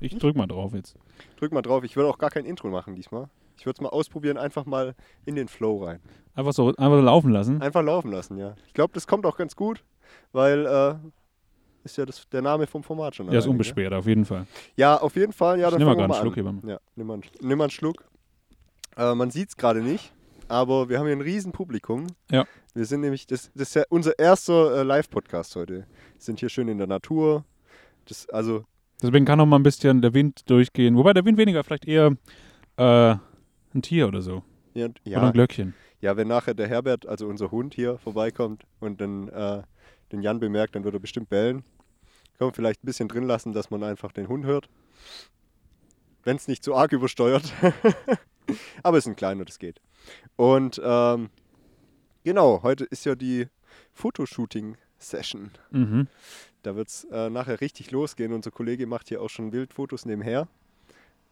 Ich drück mal drauf jetzt. Drück mal drauf. Ich würde auch gar kein Intro machen diesmal. Ich würde es mal ausprobieren, einfach mal in den Flow rein. Einfach so, einfach so laufen lassen. Einfach laufen lassen, ja. Ich glaube, das kommt auch ganz gut, weil äh, ist ja das, der Name vom Format schon. Der ist alleine, unbeschwert, auf jeden Fall. Ja, Ja, auf jeden Fall. Ja, Ich dann nimm mal gerade einen Schluck an. hier. Ja, nimm mal, einen- nimm mal einen Schluck. Äh, man sieht es gerade nicht, aber wir haben hier ein riesen Publikum. Ja. Wir sind nämlich, das, das ist ja unser erster äh, Live-Podcast heute. Wir sind hier schön in der Natur. Das, also, Deswegen kann noch mal ein bisschen der Wind durchgehen. Wobei der Wind weniger, vielleicht eher äh, ein Tier oder so. ja, Oder ja, ein Glöckchen. ja, wenn nachher der Herbert, also unser Hund hier vorbeikommt und dann äh, den Jan bemerkt, dann wird er bestimmt bellen. Kann man vielleicht ein bisschen drin lassen, dass man einfach den Hund hört. Wenn es nicht zu arg übersteuert. Aber es ist ein kleiner, das geht. Und ähm, genau, heute ist ja die Fotoshooting-Session. Mhm. Da wird es äh, nachher richtig losgehen. Unser Kollege macht hier auch schon Wildfotos nebenher.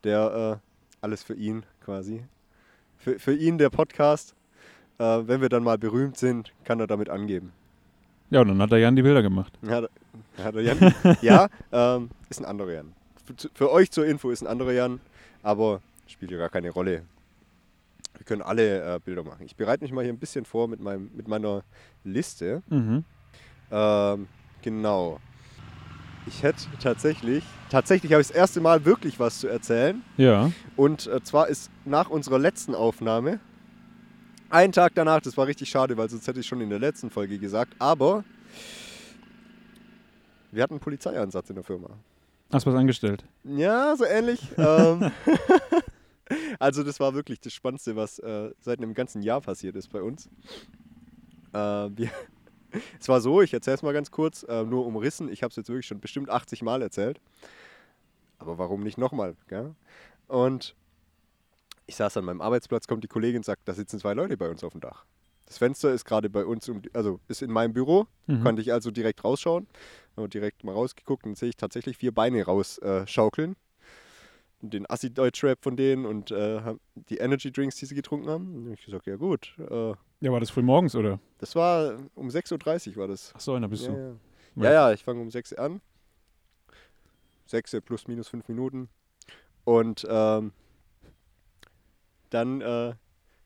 Der äh, alles für ihn quasi. Für, für ihn der Podcast. Äh, wenn wir dann mal berühmt sind, kann er damit angeben. Ja, und dann hat der Jan die Bilder gemacht. Ja, ja, der Jan, ja ähm, ist ein anderer Jan. Für, für euch zur Info ist ein anderer Jan, aber spielt ja gar keine Rolle. Wir können alle äh, Bilder machen. Ich bereite mich mal hier ein bisschen vor mit, meinem, mit meiner Liste. Mhm. Ähm, genau. Ich hätte tatsächlich, tatsächlich habe ich das erste Mal wirklich was zu erzählen. Ja. Und äh, zwar ist nach unserer letzten Aufnahme, einen Tag danach, das war richtig schade, weil sonst hätte ich schon in der letzten Folge gesagt, aber wir hatten einen Polizeieinsatz in der Firma. Hast was angestellt? Ja, so ähnlich. ähm, also das war wirklich das Spannendste, was äh, seit einem ganzen Jahr passiert ist bei uns. Äh, wir, es war so, ich erzähle es mal ganz kurz, äh, nur umrissen. Ich habe es jetzt wirklich schon bestimmt 80 Mal erzählt. Aber warum nicht nochmal? Und ich saß an meinem Arbeitsplatz, kommt die Kollegin und sagt, da sitzen zwei Leute bei uns auf dem Dach. Das Fenster ist gerade bei uns, um, also ist in meinem Büro, Mhm. konnte ich also direkt rausschauen. Habe direkt mal rausgeguckt und sehe ich tatsächlich vier Beine rausschaukeln. Äh. Und den Assi-Deutsch-Rap von denen und äh, die Energy-Drinks, die sie getrunken haben. Und ich gesagt, ja gut. Äh, Ja, war das früh morgens, oder? das war um 6.30 Uhr war das. Ach so, da bist Ja, du. ja. Ja. ja, ich fange um 6 Uhr an. 6 Uhr plus minus 5 Minuten. Und ähm, dann äh, haben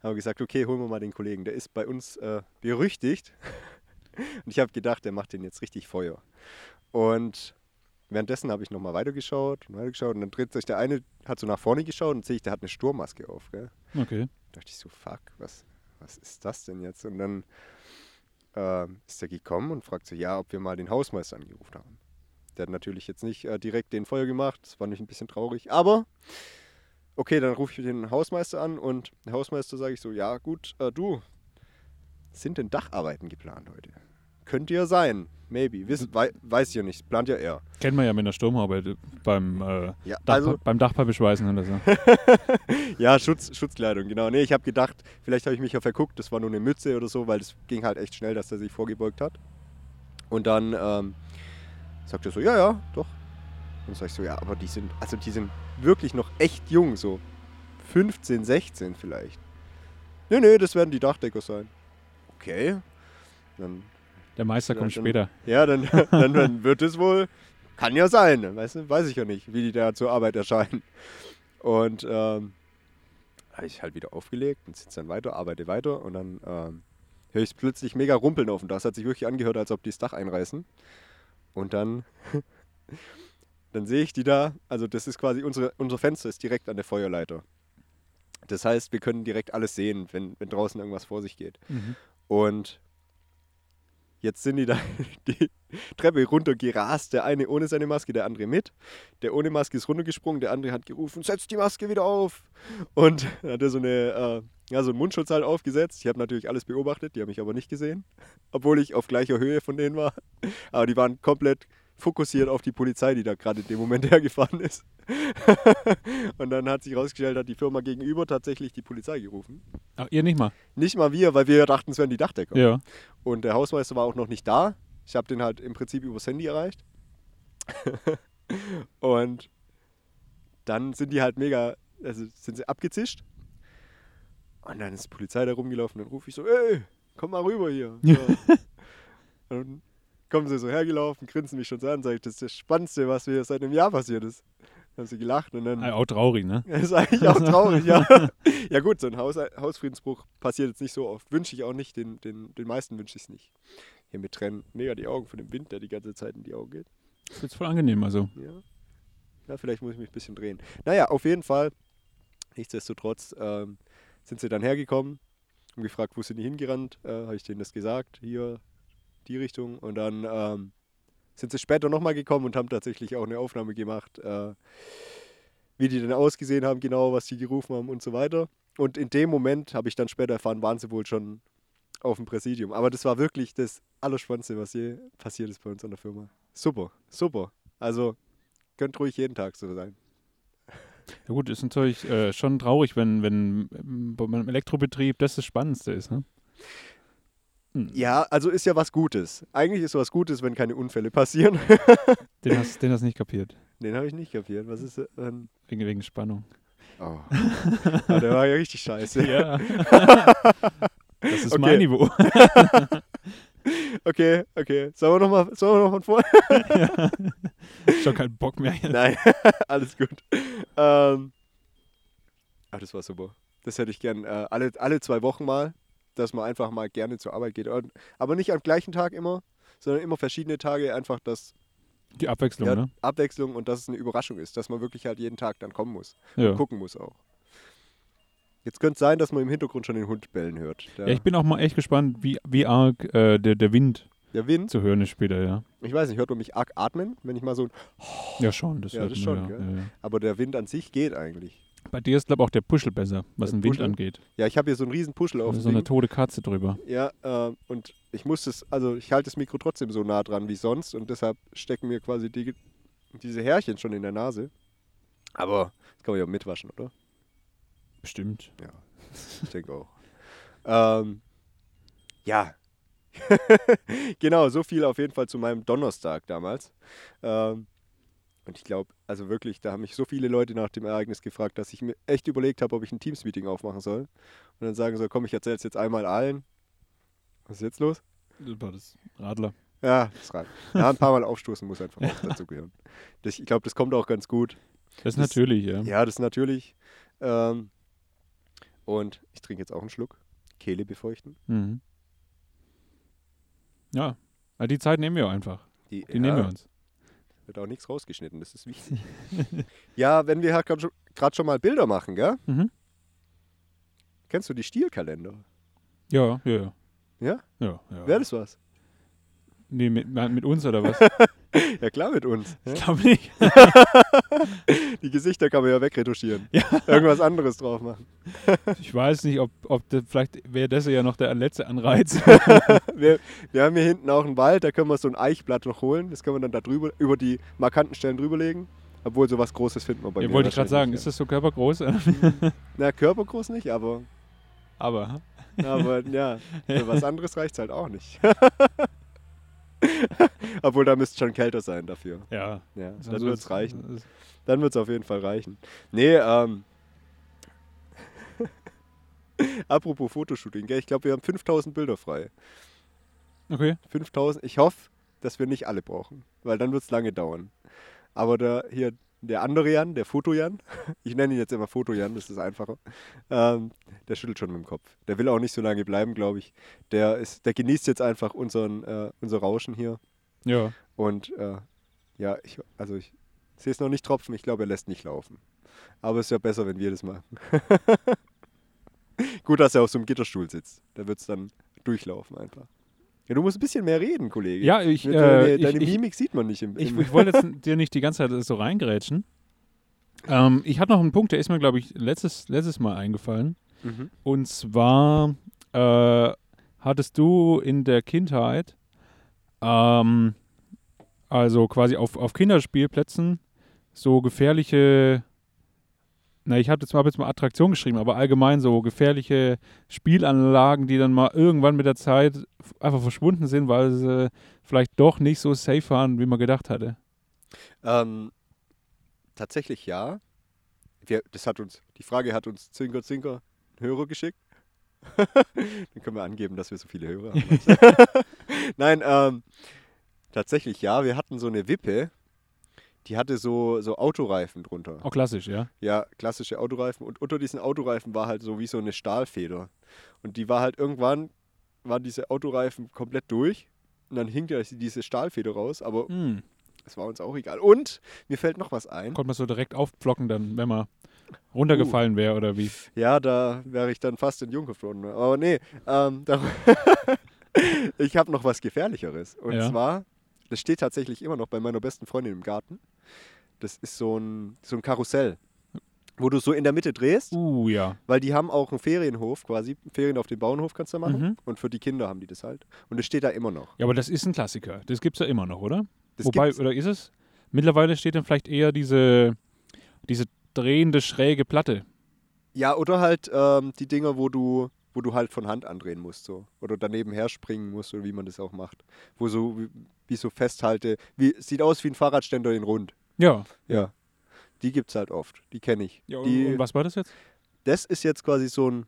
wir gesagt, okay, holen wir mal den Kollegen. Der ist bei uns äh, berüchtigt. Und ich habe gedacht, der macht den jetzt richtig Feuer. Und währenddessen habe ich nochmal weitergeschaut und weitergeschaut. Und dann dreht sich der eine, hat so nach vorne geschaut und sehe ich, der hat eine Sturmmaske auf. Gell? Okay. Da dachte ich so, fuck, was, was ist das denn jetzt? Und dann ähm, ist er gekommen und fragt so, ja, ob wir mal den Hausmeister angerufen haben. Der hat natürlich jetzt nicht äh, direkt den Feuer gemacht, das war nämlich ein bisschen traurig, aber okay, dann rufe ich den Hausmeister an und der Hausmeister sage ich so, ja gut, äh, du, sind denn Dacharbeiten geplant heute? Könnte ja sein, maybe, Wiss, wei weiß ich ja nicht, plant ja er. Kennt man ja mit einer Sturmhaube äh, beim, äh, Ja, Dach, also, beim Dachpappbeschweißen oder so. Ja, Schutz, Schutzkleidung, genau. Nee, ich habe gedacht, vielleicht habe ich mich ja verguckt, das war nur eine Mütze oder so, weil es ging halt echt schnell, dass er sich vorgebeugt hat. Und dann ähm, sagt er so, ja, ja, doch. Und sag ich so, ja, aber die sind, also die sind wirklich noch echt jung, so 15, 16 vielleicht. Nee, nee, das werden die Dachdecker sein. Okay. Dann, Der Meister kommt dann- später. ja, dann, dann, dann wird es wohl, kann ja sein, weißt du, weiß ich ja nicht, wie die da zur Arbeit erscheinen. Und ähm, habe ich halt wieder aufgelegt und sitze dann weiter, arbeite weiter und dann ähm, höre ich plötzlich mega rumpeln auf dem Dach. Es hat sich wirklich angehört, als ob die das Dach einreißen. Und dann, dann sehe ich die da, also das ist quasi, unsere, unser Fenster ist direkt an der Feuerleiter. Das heißt, wir können direkt alles sehen, wenn, wenn draußen irgendwas vor sich geht. Mhm. Und jetzt sind die da die Treppe runtergerast. Der eine ohne seine Maske, der andere mit. Der ohne Maske ist runtergesprungen, der andere hat gerufen, setz die Maske wieder auf. Und dann hat er so, eine, äh, ja, so einen Mundschutz halt aufgesetzt. Ich habe natürlich alles beobachtet, die haben mich aber nicht gesehen. Obwohl ich auf gleicher Höhe von denen war. Aber die waren komplett fokussiert auf die Polizei, die da gerade in dem Moment hergefahren ist. und dann hat sich herausgestellt, hat die Firma gegenüber tatsächlich die Polizei gerufen. Ach, ihr nicht mal? Nicht mal wir, weil wir dachten, es wären die Dachdecker. Ja. Und der Hausmeister war auch noch nicht da. Ich habe den halt im Prinzip übers Handy erreicht. und dann sind die halt mega, also sind sie abgezischt. Und dann ist die Polizei da rumgelaufen. Dann rufe ich so, ey, komm mal rüber hier. So. und kommen sie so hergelaufen, grinsen mich schon so an, sage ich, das ist das Spannendste, was mir seit einem Jahr passiert ist. haben sie gelacht und dann. Auch traurig, ne? Das ist eigentlich auch traurig, ja. ja gut, so ein Haus, Hausfriedensbruch passiert jetzt nicht so oft. Wünsche ich auch nicht, den, den, den meisten wünsche ich es nicht. Hier mit trennen mega die Augen von dem Wind, der die ganze Zeit in die Augen geht. Das ist jetzt voll angenehm, also. Ja. Ja, vielleicht muss ich mich ein bisschen drehen. Naja, auf jeden Fall, nichtsdestotrotz, ähm, sind sie dann hergekommen, haben gefragt, wo sind die hingerannt, äh, habe ich denen das gesagt, hier, die Richtung. Und dann ähm, sind sie später nochmal gekommen und haben tatsächlich auch eine Aufnahme gemacht, äh, wie die denn ausgesehen haben, genau, was die gerufen haben und so weiter. Und in dem Moment, habe ich dann später erfahren, waren sie wohl schon auf dem Präsidium. Aber das war wirklich das Allerspannendste, was je passiert ist bei uns an der Firma. Super, super. Also, könnte ruhig jeden Tag so sein. Ja gut, ist natürlich äh, schon traurig, wenn, wenn ähm, beim Elektrobetrieb das das Spannendste ist, ne? Hm. Ja, also ist ja was Gutes. Eigentlich ist was Gutes, wenn keine Unfälle passieren. Den hast du den hast nicht kapiert. Den habe ich nicht kapiert. Was ist ähm, Wegen, wegen Spannung. Oh. ja, der war ja richtig scheiße. Ja. das ist Okay. mein Niveau. Okay, okay. Sollen wir nochmal noch mal von vorne? ja. Schon keinen Bock mehr. Jetzt. Nein, alles gut. Ähm, ah, das war super. Das hätte ich gern äh, alle, alle zwei Wochen mal, dass man einfach mal gerne zur Arbeit geht. Und, aber nicht am gleichen Tag immer, sondern immer verschiedene Tage, einfach dass Die Abwechslung, ja, ne? Abwechslung und dass es eine Überraschung ist, dass man wirklich halt jeden Tag dann kommen muss. Ja. Gucken muss auch. Jetzt könnte es sein, dass man im Hintergrund schon den Hund bellen hört. Ja, ich bin auch mal echt gespannt, wie, wie arg äh, der, der Wind der Wind, zu hören ist später, ja. ich weiß nicht, hört man mich arg atmen, wenn ich mal so. Ja, schon. Das Ja, hört das man, schon, ja. gell? Ja, ja. Aber der Wind an sich geht eigentlich. Bei dir ist, glaube ich, auch der Puschel besser, was Der den Wind Puschel? angeht. Ja, ich habe hier so einen riesen Puschel auf so eine tote Katze drüber. Ja, äh, und ich muss es, also ich halte das Mikro trotzdem so nah dran wie sonst und deshalb stecken mir quasi die, diese Härchen schon in der Nase. Aber das kann man ja auch mitwaschen, oder? Bestimmt. Ich denke auch. ähm, ja. genau, so viel auf jeden Fall zu meinem Donnerstag damals. Ähm, und ich glaube, also wirklich, da haben mich so viele Leute nach dem Ereignis gefragt, dass ich mir echt überlegt habe, ob ich ein Teams-Meeting aufmachen soll. Und dann sagen soll, komm, ich erzähle es jetzt einmal allen. Was ist jetzt los? Das Radler. Ja, das reicht. Ja, ein paar Mal aufstoßen muss einfach auch dazugehören. Das, ich glaube, das kommt auch ganz gut. Das ist Das- natürlich, ja. Ja, das ist natürlich. Ähm, und ich trinke jetzt auch einen Schluck. Kehle befeuchten. Mhm. Ja. Die Zeit nehmen wir einfach. Die, Die nehmen wir uns. Wird auch nichts rausgeschnitten, das ist wichtig. ja, wenn wir halt gerade schon, mal Bilder machen, gell? Mhm. Kennst du die Stilkalender? Ja, ja, ja. Ja? Ja, ja. Wäre das was? Nee, mit, mit uns oder was? Ja, klar mit uns. Ich glaube nicht. Die Gesichter kann man ja wegretuschieren. Ja. Irgendwas anderes drauf machen. Ich weiß nicht, ob, ob das, vielleicht wäre das ja noch der letzte Anreiz. Wir, wir haben hier hinten auch einen Wald, da können wir so ein Eichblatt noch holen. Das können wir dann da drüber, über die markanten Stellen drüberlegen. Obwohl, sowas Großes finden wir bei ja, mir wollte ich gerade sagen, wahrscheinlich ist das so körpergroß? nicht. Na, körpergroß nicht, aber, Aber, aber ja, für was anderes reicht es halt auch nicht. Obwohl, da müsste schon kälter sein dafür. ja. Ja, Also dann wird es reichen. Dann wird es auf jeden Fall reichen. Nee, ähm. Apropos Fotoshooting, gell? ich glaube, wir haben 5000 Bilder frei. Okay. 5000, ich hoffe, dass wir nicht alle brauchen, weil dann wird es lange dauern. Aber der, hier, der andere Jan, der Foto-Jan, ich nenne ihn jetzt immer Foto-Jan, das ist einfacher, ähm, der schüttelt schon mit dem Kopf. Der will auch nicht so lange bleiben, glaube ich. Der, ist, der genießt jetzt einfach unseren, äh, unser Rauschen hier. Ja. Und äh, ja, ich, also ich sehe es noch nicht tropfen, ich glaube, er lässt nicht laufen. Aber es ist ja besser, wenn wir das machen. Gut, dass er auf so einem Gitterstuhl sitzt. Da wird es dann durchlaufen einfach. Ja, du musst ein bisschen mehr reden, Kollege. Ja, ich, Mit, äh, äh, deine ich, ich, Mimik sieht man nicht im, ich, im ich wollte jetzt dir nicht die ganze Zeit so reingrätschen. Ähm, ich hatte noch einen Punkt, der ist mir, glaube ich, letztes, letztes Mal eingefallen. Mhm. Und zwar äh, hattest du in der Kindheit, ähm, also quasi auf, auf Kinderspielplätzen, so gefährliche, na, ich habe jetzt, mal- hab jetzt mal Attraktion geschrieben, aber allgemein so gefährliche Spielanlagen, die dann mal irgendwann mit der Zeit einfach verschwunden sind, weil sie vielleicht doch nicht so safe waren, wie man gedacht hatte. Ähm, tatsächlich ja. Wir, das hat uns, die Frage hat uns Zinker Zinker einen Hörer geschickt. Dann können wir angeben, dass wir so viele Hörer haben. Nein, ähm, tatsächlich ja. Wir hatten so eine Wippe, die hatte so, so Autoreifen drunter. Auch klassisch, ja. Ja, klassische Autoreifen. Und unter diesen Autoreifen war halt so wie so eine Stahlfeder. Und die war halt irgendwann, waren diese Autoreifen komplett durch. Und dann hing da diese Stahlfeder raus. Aber Hm. es war uns auch egal. Und mir fällt noch was ein. Konnte man so direkt aufpflocken dann, wenn man runtergefallen Uh. wäre oder wie? Ja, da wäre ich dann fast in Junghof worden. Aber nee, ähm, ich habe noch was Gefährlicheres. Und Ja. zwar, das steht tatsächlich immer noch bei meiner besten Freundin im Garten. Das ist so ein, so ein Karussell, wo du so in der Mitte drehst, Uh, ja. weil die haben auch einen Ferienhof quasi. Ferien auf dem Bauernhof kannst du machen. Mhm. Und für die Kinder haben die das halt. Und das steht da immer noch. Ja, aber das ist ein Klassiker. Das gibt's ja immer noch, oder? Das Wobei, gibt's- oder ist es? Mittlerweile steht dann vielleicht eher diese, diese drehende, schräge Platte. Ja, oder halt ähm, die Dinger, wo du, wo du halt von Hand andrehen musst, so. Oder daneben herspringen musst, oder wie man das auch macht. Wo so, wie, wie so festhalte, wie, sieht aus wie ein Fahrradständer in rund. Ja. Ja. Die gibt's halt oft. Die kenne ich. ja die, und was war das jetzt? das ist jetzt quasi so ein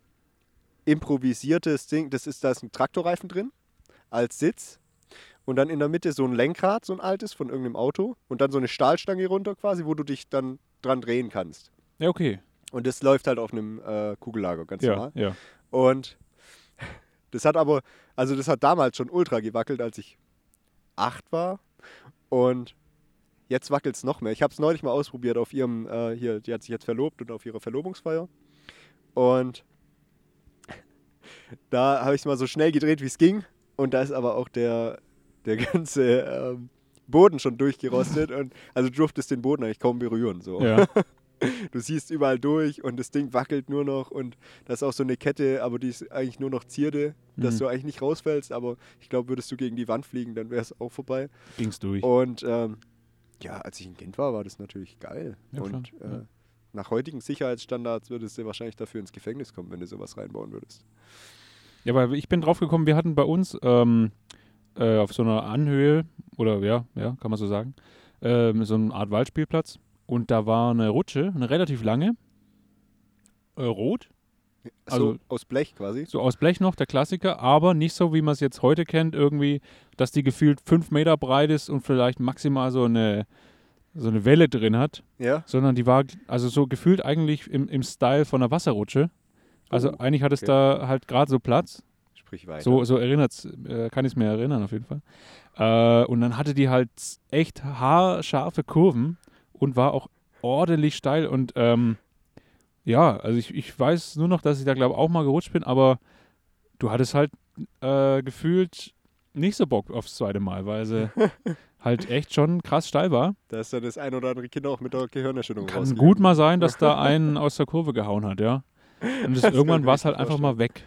improvisiertes Ding. Das ist, da ist ein Traktorreifen drin, als Sitz. Und dann in der Mitte so ein Lenkrad, so ein altes von irgendeinem Auto. Und dann so eine Stahlstange runter quasi, wo du dich dann dran drehen kannst. Ja, okay. Und das läuft halt auf einem äh, Kugellager, ganz Ja, normal. ja. Und das hat aber, also das hat damals schon ultra gewackelt, als ich acht war. Und jetzt wackelt es noch mehr. Ich habe es neulich mal ausprobiert auf ihrem, äh, hier, die hat sich jetzt verlobt und auf ihrer Verlobungsfeier. Und da habe ich es mal so schnell gedreht, wie es ging. Und da ist aber auch der, der ganze ähm, Boden schon durchgerostet. und also du durftest den Boden eigentlich kaum berühren. So. ja. Du siehst überall durch und das Ding wackelt nur noch und da ist auch so eine Kette, aber die ist eigentlich nur noch Zierde, dass Mhm. du eigentlich nicht rausfällst, aber ich glaube, würdest du gegen die Wand fliegen, dann wäre es auch vorbei. Ging's durch. Und ähm, ja, als ich ein Kind war, war das natürlich geil. Ja, und äh, ja. nach heutigen Sicherheitsstandards würdest du wahrscheinlich dafür ins Gefängnis kommen, wenn du sowas reinbauen würdest. Ja, aber ich bin drauf gekommen, wir hatten bei uns ähm, äh, auf so einer Anhöhe, oder ja, ja, kann man so sagen, ähm, so eine Art Waldspielplatz. Und da war eine Rutsche, eine relativ lange, äh, rot, Also Also- aus Blech quasi. so aus Blech noch, der Klassiker, aber nicht so, wie man es jetzt heute kennt, irgendwie, dass die gefühlt fünf Meter breit ist und vielleicht maximal so eine, so eine Welle drin hat, Ja. sondern die war also so gefühlt eigentlich im, im Style von einer Wasserrutsche. Also Oh, eigentlich hat es okay. da halt gerade so Platz. Sprich weiter. So, so erinnert's, äh, kann ich es mir erinnern auf jeden Fall. Äh, und dann hatte die halt echt haarscharfe Kurven und war auch ordentlich steil. Und ähm, ja, also ich, ich weiß nur noch, dass ich da glaube auch mal gerutscht bin, aber du hattest halt äh, gefühlt nicht so Bock aufs zweite Mal, weil sie halt echt schon krass steil war. Da ist dann das ein oder andere Kind auch mit der Gehirnerschütterung Kann gut mal sein, dass da einen aus der Kurve gehauen hat, ja. Und das, Das irgendwann war ich es halt einfach mal weg.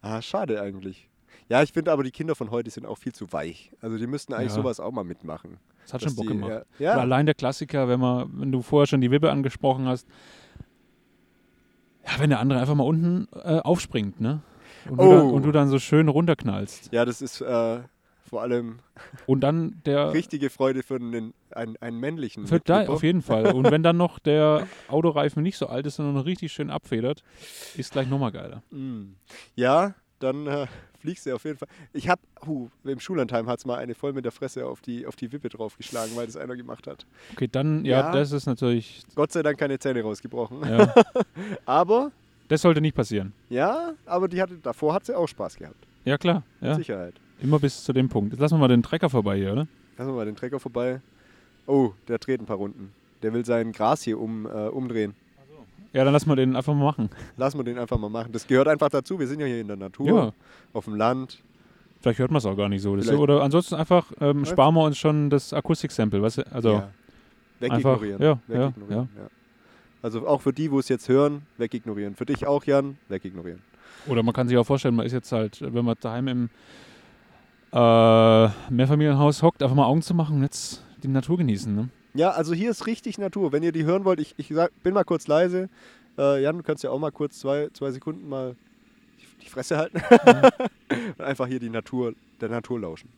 Ah, schade eigentlich. Ja, ich finde aber, die Kinder von heute sind auch viel zu weich. Also die müssten eigentlich Ja. sowas auch mal mitmachen. Das hat schon Bock die, gemacht. Ja, allein der Klassiker, wenn man, wenn du vorher schon die Wippe angesprochen hast, ja, wenn der andere einfach mal unten äh, aufspringt, ne? Und, du dann, Oh. und du dann so schön runterknallst. ja, das ist äh, vor allem Und dann der. richtige Freude für einen, einen, einen männlichen. Für da, auf jeden Fall. Und wenn dann noch der Autoreifen nicht so alt ist, sondern noch richtig schön abfedert, ist gleich nochmal geiler. Mm. Ja, dann äh, fliegst du auf jeden Fall. Ich hab, huh, im Schullandheim hat es mal eine voll mit der Fresse auf die, auf die Wippe draufgeschlagen, weil das einer gemacht hat. Okay, dann, ja, Ja. das ist natürlich, Gott sei Dank keine Zähne rausgebrochen. ja, Aber, das sollte nicht passieren. ja, aber die hatte, davor hat sie auch Spaß gehabt. Ja, klar, ja. Mit Sicherheit. Immer bis zu dem Punkt. Jetzt lassen wir mal den Trecker vorbei hier, oder? Lassen wir mal den Trecker vorbei. Oh, der dreht ein paar Runden. Der will sein Gras hier um, äh, umdrehen. Ja, dann lassen wir den einfach mal machen. Lassen wir den einfach mal machen. Das gehört einfach dazu. Wir sind ja hier in der Natur, Ja. auf dem Land. Vielleicht hört man es auch gar nicht so. Vielleicht- oder ansonsten einfach ähm, sparen wir uns schon das Akustik-Sample. Weißt? Also, ja. Wegignorieren. Einfach- ja, ja, Wegignorieren, ja. Also auch für die, wo es jetzt hören, wegignorieren. Für dich auch, Jan, wegignorieren. Oder man kann sich auch vorstellen, man ist jetzt halt, wenn man daheim im äh, Mehrfamilienhaus hockt, einfach mal Augen zu machen und jetzt die Natur genießen. Ne? Ja, also hier ist richtig Natur. Wenn ihr die hören wollt, ich, ich sag, bin mal kurz leise. Äh, Jan, du kannst ja auch mal kurz zwei, zwei Sekunden mal die, Fresse halten. und einfach hier die Natur, der Natur lauschen.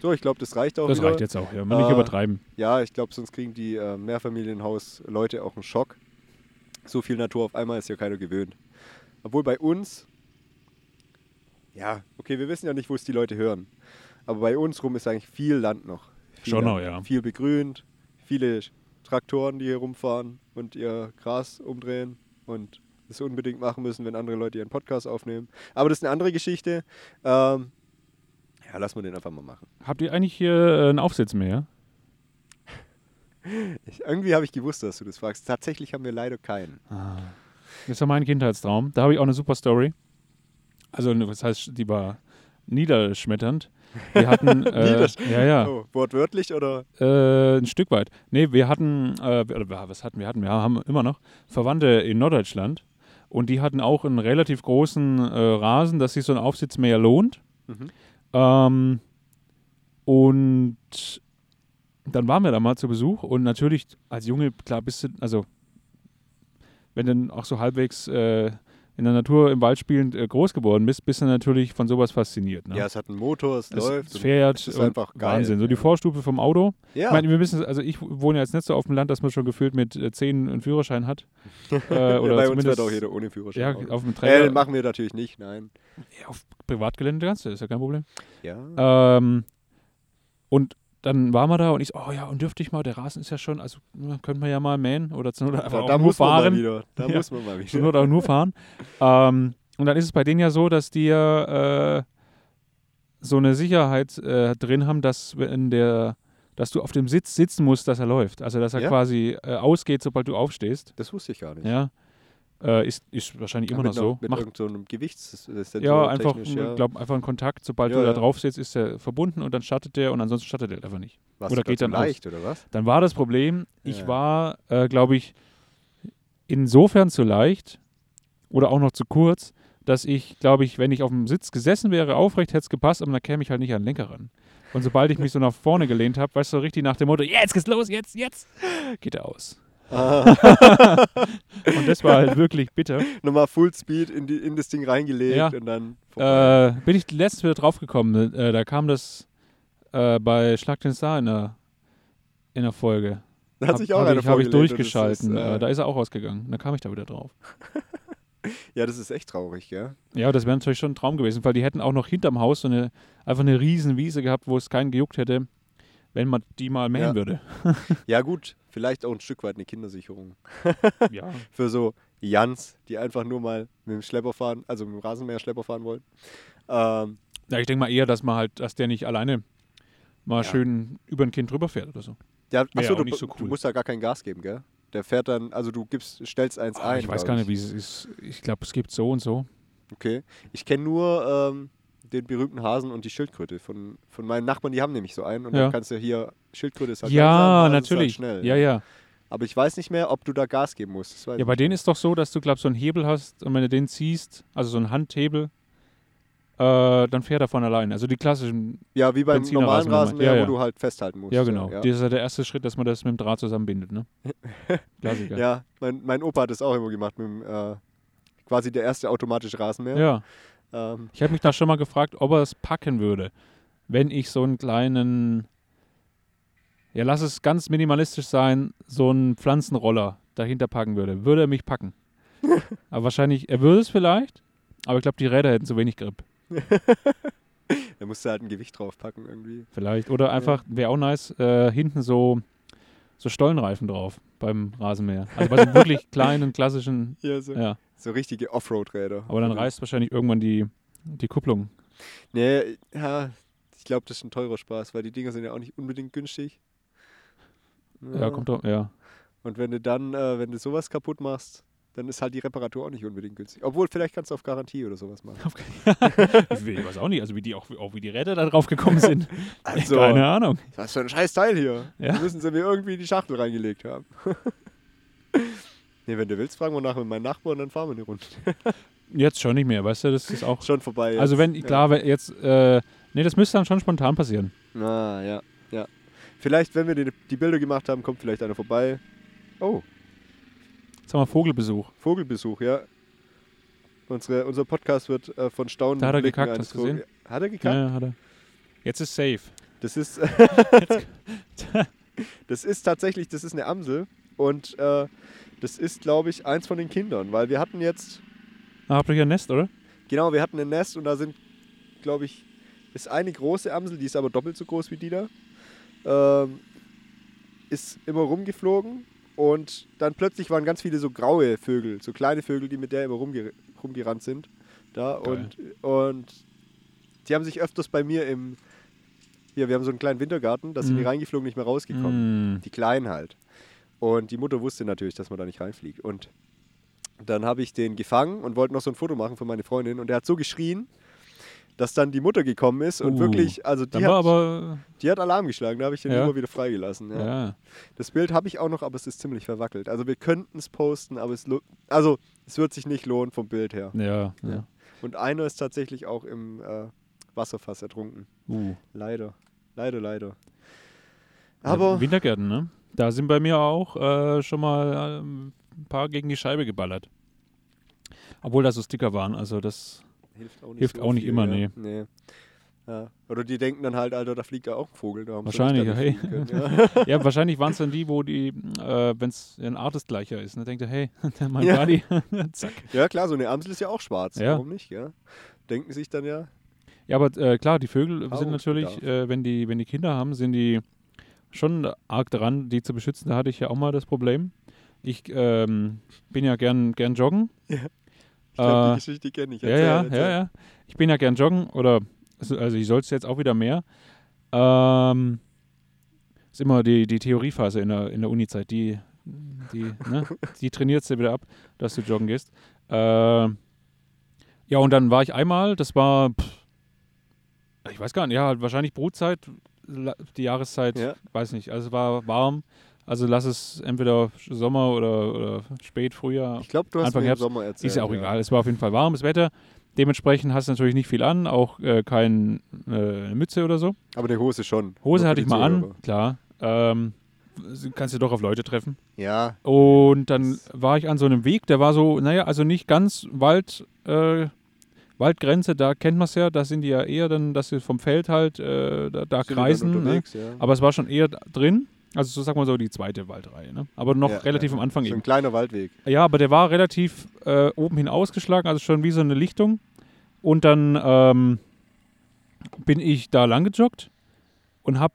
So, ich glaube, das reicht auch Das wieder. reicht jetzt auch, ja. Mal nicht Äh, übertreiben. Ja, ich glaube, sonst kriegen die äh, Mehrfamilienhaus-Leute auch einen Schock. So viel Natur auf einmal ist ja keiner gewöhnt. Obwohl bei uns, ja, okay, wir wissen ja nicht, wo es die Leute hören. Aber bei uns rum ist eigentlich viel Land noch. Viel Schon noch, ja. Viel begrünt, viele Traktoren, die hier rumfahren und ihr Gras umdrehen und das unbedingt machen müssen, wenn andere Leute ihren Podcast aufnehmen. Aber das ist eine andere Geschichte. Ähm, ja, lass mal den einfach mal machen. Habt ihr eigentlich hier äh, einen Aufsitz mehr? Ich, irgendwie habe ich gewusst, dass du das fragst. Tatsächlich haben wir leider keinen. Das war mein Kindheitstraum. Da habe ich auch eine super Story. Also, das heißt, die war niederschmetternd. Wir hatten, äh, ja, ja, Oh, wortwörtlich oder? äh, ein Stück weit. Nee, wir hatten, äh, was hatten wir? Hatten wir haben immer noch Verwandte in Norddeutschland und die hatten auch einen relativ großen äh, Rasen, dass sich so ein Aufsitz mehr lohnt. Mhm. Ähm, und dann waren wir da mal zu Besuch und natürlich als Junge, klar, bist du, also wenn dann auch so halbwegs äh, in der Natur im Wald spielend äh, groß geworden bist, bist du natürlich von sowas fasziniert. Ne? Ja, es hat einen Motor, es, es, läuft. es fährt es ist einfach geil. Wahnsinn. So die Ja. Vorstufe vom Auto. Ja, Ich meine, wir müssen, also ich wohne ja jetzt nicht so auf dem Land, dass man schon gefühlt mit äh, 10 einen Führerschein hat. Äh, ja, oder bei uns wird auch jeder ohne Führerschein. ja, auf dem äh, Träger. machen wir natürlich nicht, nein. ja, auf Privatgelände kannst du, ist ja kein Problem. Ja. Ähm, und dann waren wir da und ich so, oh ja, und dürfte ich mal, der Rasen ist ja schon, also na, könnte man ja mal mähen oder zur Not einfach auch da nur muss man mal fahren. wieder. Da Ja. muss man mal Zur wieder. Not auch nur fahren. ähm, und dann ist es bei denen ja so, dass die ja äh, so eine Sicherheit äh, drin haben, dass wenn der, dass du auf dem Sitz sitzen musst, dass er läuft. Also dass er Ja? quasi äh, ausgeht, sobald du aufstehst. Das wusste ich gar nicht. Ja. Äh, ist, ist wahrscheinlich immer mit noch so. Mit Macht, so einem Gewichts. ja, einfach, ja. glaube, einfach ein Kontakt. Sobald Ja, du da ja. drauf sitzt, ist er verbunden und dann startet der und ansonsten startet er einfach nicht. Warst oder geht dann so aus. leicht, oder was? Dann war das Problem, ich Ja. war, äh, glaube ich, insofern zu leicht oder auch noch zu kurz, dass ich, glaube ich, wenn ich auf dem Sitz gesessen wäre, aufrecht hätte es gepasst, aber dann käme ich halt nicht an den Lenker ran. Und sobald ich mich so nach vorne gelehnt habe, weißt du, richtig nach dem Motto, jetzt geht's los, jetzt, jetzt, geht er aus. Und das war halt wirklich bitter. Nochmal Full Speed in, die, in das Ding reingelegt Ja. und dann. Äh, bin ich letztens wieder draufgekommen, äh, da kam das äh, bei Schlag den Star in der, in der Folge. da hat sich auch hab einer ich, hab ich durchgeschalten. Ist, äh, äh, da ist er auch ausgegangen. Da kam ich da wieder drauf. ja, das ist echt traurig, gell? Ja, das wäre natürlich schon ein Traum gewesen, weil die hätten auch noch hinterm Haus so eine einfach eine riesen Wiese gehabt, wo es keinen gejuckt hätte, wenn man die mal mähen Ja. würde. Ja, gut, vielleicht auch ein Stück weit eine Kindersicherung. ja. Für so Jans, die einfach nur mal mit dem Schlepper fahren, also mit dem Rasenmäher Schlepper fahren wollen. Ähm, ja, ich denke mal eher, dass man halt, dass der nicht alleine mal Ja. schön über ein Kind drüber fährt oder so. ja, achso, du, nicht so du cool. musst da gar kein Gas geben, gell? Der fährt dann, also du gibst, stellst eins Ah, ein. ich weiß gar nicht, wie es ist. Ich glaube, es gibt so und so. Okay. Ich kenne nur ähm, den berühmten Hasen und die Schildkröte von, von meinen Nachbarn, die haben nämlich so einen und Ja. dann kannst du hier, Schildkröte ist halt ja, langsam, Hase ist natürlich. Halt schnell. Ja, ja. Aber ich weiß nicht mehr, ob du da Gas geben musst. Ja, bei denen ist doch so, dass du, glaubst so einen Hebel hast und wenn du den ziehst, also so einen Handhebel, äh, dann fährt er von allein. Also die klassischen, Ja, wie beim Benziner normalen Rasenmäher. Rasenmäher, Ja, ja. wo du halt festhalten musst. ja genau. Ja, Das ist ja der erste Schritt, dass man das mit dem Draht zusammenbindet, ne? Klassiker. ja mein, mein Opa hat das auch immer gemacht mit dem, äh, quasi der erste automatische Rasenmäher. ja. Ähm, Ich habe mich da schon mal gefragt, ob er es packen würde, wenn ich so einen kleinen, ja lass es ganz minimalistisch sein, so einen Pflanzenroller dahinter packen würde. Würde er mich packen? aber wahrscheinlich, er würde es vielleicht, aber ich glaube, die Räder hätten zu wenig Grip. da musst du halt ein Gewicht draufpacken irgendwie. Vielleicht. Oder einfach, wäre auch nice, äh, hinten so, so Stollenreifen drauf beim Rasenmäher. Also bei so wirklich kleinen, klassischen, Ja, so, ja. so richtige Offroad-Räder. Aber dann reißt wahrscheinlich irgendwann die, die Kupplung. Nee, ja, ich glaube, das ist ein teurer Spaß, weil die Dinger sind ja auch nicht unbedingt günstig. Ja, kommt drauf, ja. Und wenn du dann, äh, wenn du sowas kaputt machst, dann ist halt die Reparatur auch nicht unbedingt günstig. Obwohl, vielleicht kannst du auf Garantie oder sowas machen. Ich weiß auch nicht, also wie die, auch, auch wie die Räder da drauf gekommen sind. Also, Keine Ahnung. was für ein scheiß Teil hier. Ja. Da müssen sie mir irgendwie in die Schachtel reingelegt haben. nee, wenn du willst, fragen wir nachher mit meinem Nachbarn und dann fahren wir eine Runde. Jetzt schon nicht mehr, weißt du, das ist auch. Schon vorbei. Jetzt. Also wenn, klar, wenn jetzt, äh, nee, das müsste dann schon spontan passieren. Ah, ja, ja. Vielleicht, wenn wir die, die Bilder gemacht haben, kommt vielleicht einer vorbei. Oh, Jetzt haben wir Vogelbesuch. Vogelbesuch, ja. Unsere, unser Podcast wird äh, von Staunen. Da hat er Blicken gekackt, hast du gesehen? Hat er gekackt? Ja, hat er. Jetzt ist safe. Das ist, das ist tatsächlich, das ist eine Amsel und äh, das ist, glaube ich, eins von den Kindern, weil wir hatten jetzt, Ah, habt ihr hier ein Nest, oder? genau, wir hatten ein Nest und da sind, glaube ich, ist eine große Amsel, die ist aber doppelt so groß wie die da. Ähm, ist immer rumgeflogen und dann plötzlich waren ganz viele so graue Vögel, so kleine Vögel, die mit der immer rumge rumgerannt sind. Da Geil. und, und die haben sich öfters bei mir im. Hier, wir haben so einen kleinen Wintergarten, da sind die Mhm. reingeflogen, nicht mehr rausgekommen. Mm. Die Kleinen halt. Und die Mutter wusste natürlich, dass man da nicht reinfliegt. Und dann habe ich den gefangen und wollte noch so ein Foto machen für meine Freundin. Und der hat so geschrien, dass dann die Mutter gekommen ist und Uh, wirklich, also die hat, aber. die hat Alarm geschlagen. Da habe ich den Ja. immer wieder freigelassen. Ja. Ja. Das Bild habe ich auch noch, aber es ist ziemlich verwackelt. Also wir könnten es posten, aber es, also, es wird sich nicht lohnen vom Bild her. Ja. ja. Ja. Und einer ist tatsächlich auch im äh, Wasserfass ertrunken. Uh. Leider. Leider, leider. Aber Wintergärten, ne? Da sind bei mir auch äh, schon mal ähm, ein paar gegen die Scheibe geballert. Obwohl da so Sticker waren, also das. Hilft auch nicht, hilft auch nicht immer, ja. nee. Ja. Oder die denken dann halt, Alter, da fliegt ja auch ein Vogel. Wahrscheinlich, hey. können, ja. Ja, wahrscheinlich waren es dann die, wo die, äh, wenn es ein Artist gleicher ist, ne, denkt er, hey, mein Ja. Buddy, zack. ja, klar, so eine Amsel ist ja auch schwarz. Ja. Warum nicht, ja? Denken sich dann ja, Ja, aber äh, klar, die Vögel sind natürlich, äh, wenn die, wenn die Kinder haben, sind die schon arg dran, die zu beschützen. Da hatte ich ja auch mal das Problem. Ich ähm, bin ja gern, gern joggen. ich glaube, Äh, die Geschichte kenne ich. Ja, Erzähl, ja, erzähl. ja, ja. Ich bin ja gern joggen oder also ich soll es jetzt auch wieder mehr. Ähm, ist immer die, die Theoriephase in der, in der Uni-Zeit, die, die, ne, die trainiert du wieder ab, dass du joggen gehst. Ähm, ja, und dann war ich einmal, das war, pff, ich weiß gar nicht, ja, wahrscheinlich Brutzeit, die Jahreszeit, Ja. weiß nicht, also es war warm. Also lass es entweder Sommer oder, oder spät Frühjahr. Ich glaube, du hast Anfang mir im Sommer erzählt. Ist ja auch egal. Es war auf jeden Fall warmes Wetter. Dementsprechend hast du natürlich nicht viel an, auch äh, keine äh, Mütze oder so. Aber eine Hose schon. Hose Nur hatte die ich mal an, Zuhörer. klar. Ähm, kannst du doch auf Leute treffen. Ja, Und dann war ich an so einem Weg, der war so, naja, also nicht ganz Wald, äh, Waldgrenze, da kennt man es ja, da sind die ja eher dann, dass sie vom Feld halt äh, da, da die kreisen. Ne? ja. Aber es war schon eher drin. Also so sagen wir so die zweite Waldreihe. Ne? Aber noch Ja, relativ ja. am Anfang so eben. ein kleiner Waldweg. Ja, aber der war relativ äh, oben hin ausgeschlagen, also schon wie so eine Lichtung. Und dann ähm, bin ich da lang gejoggt und hab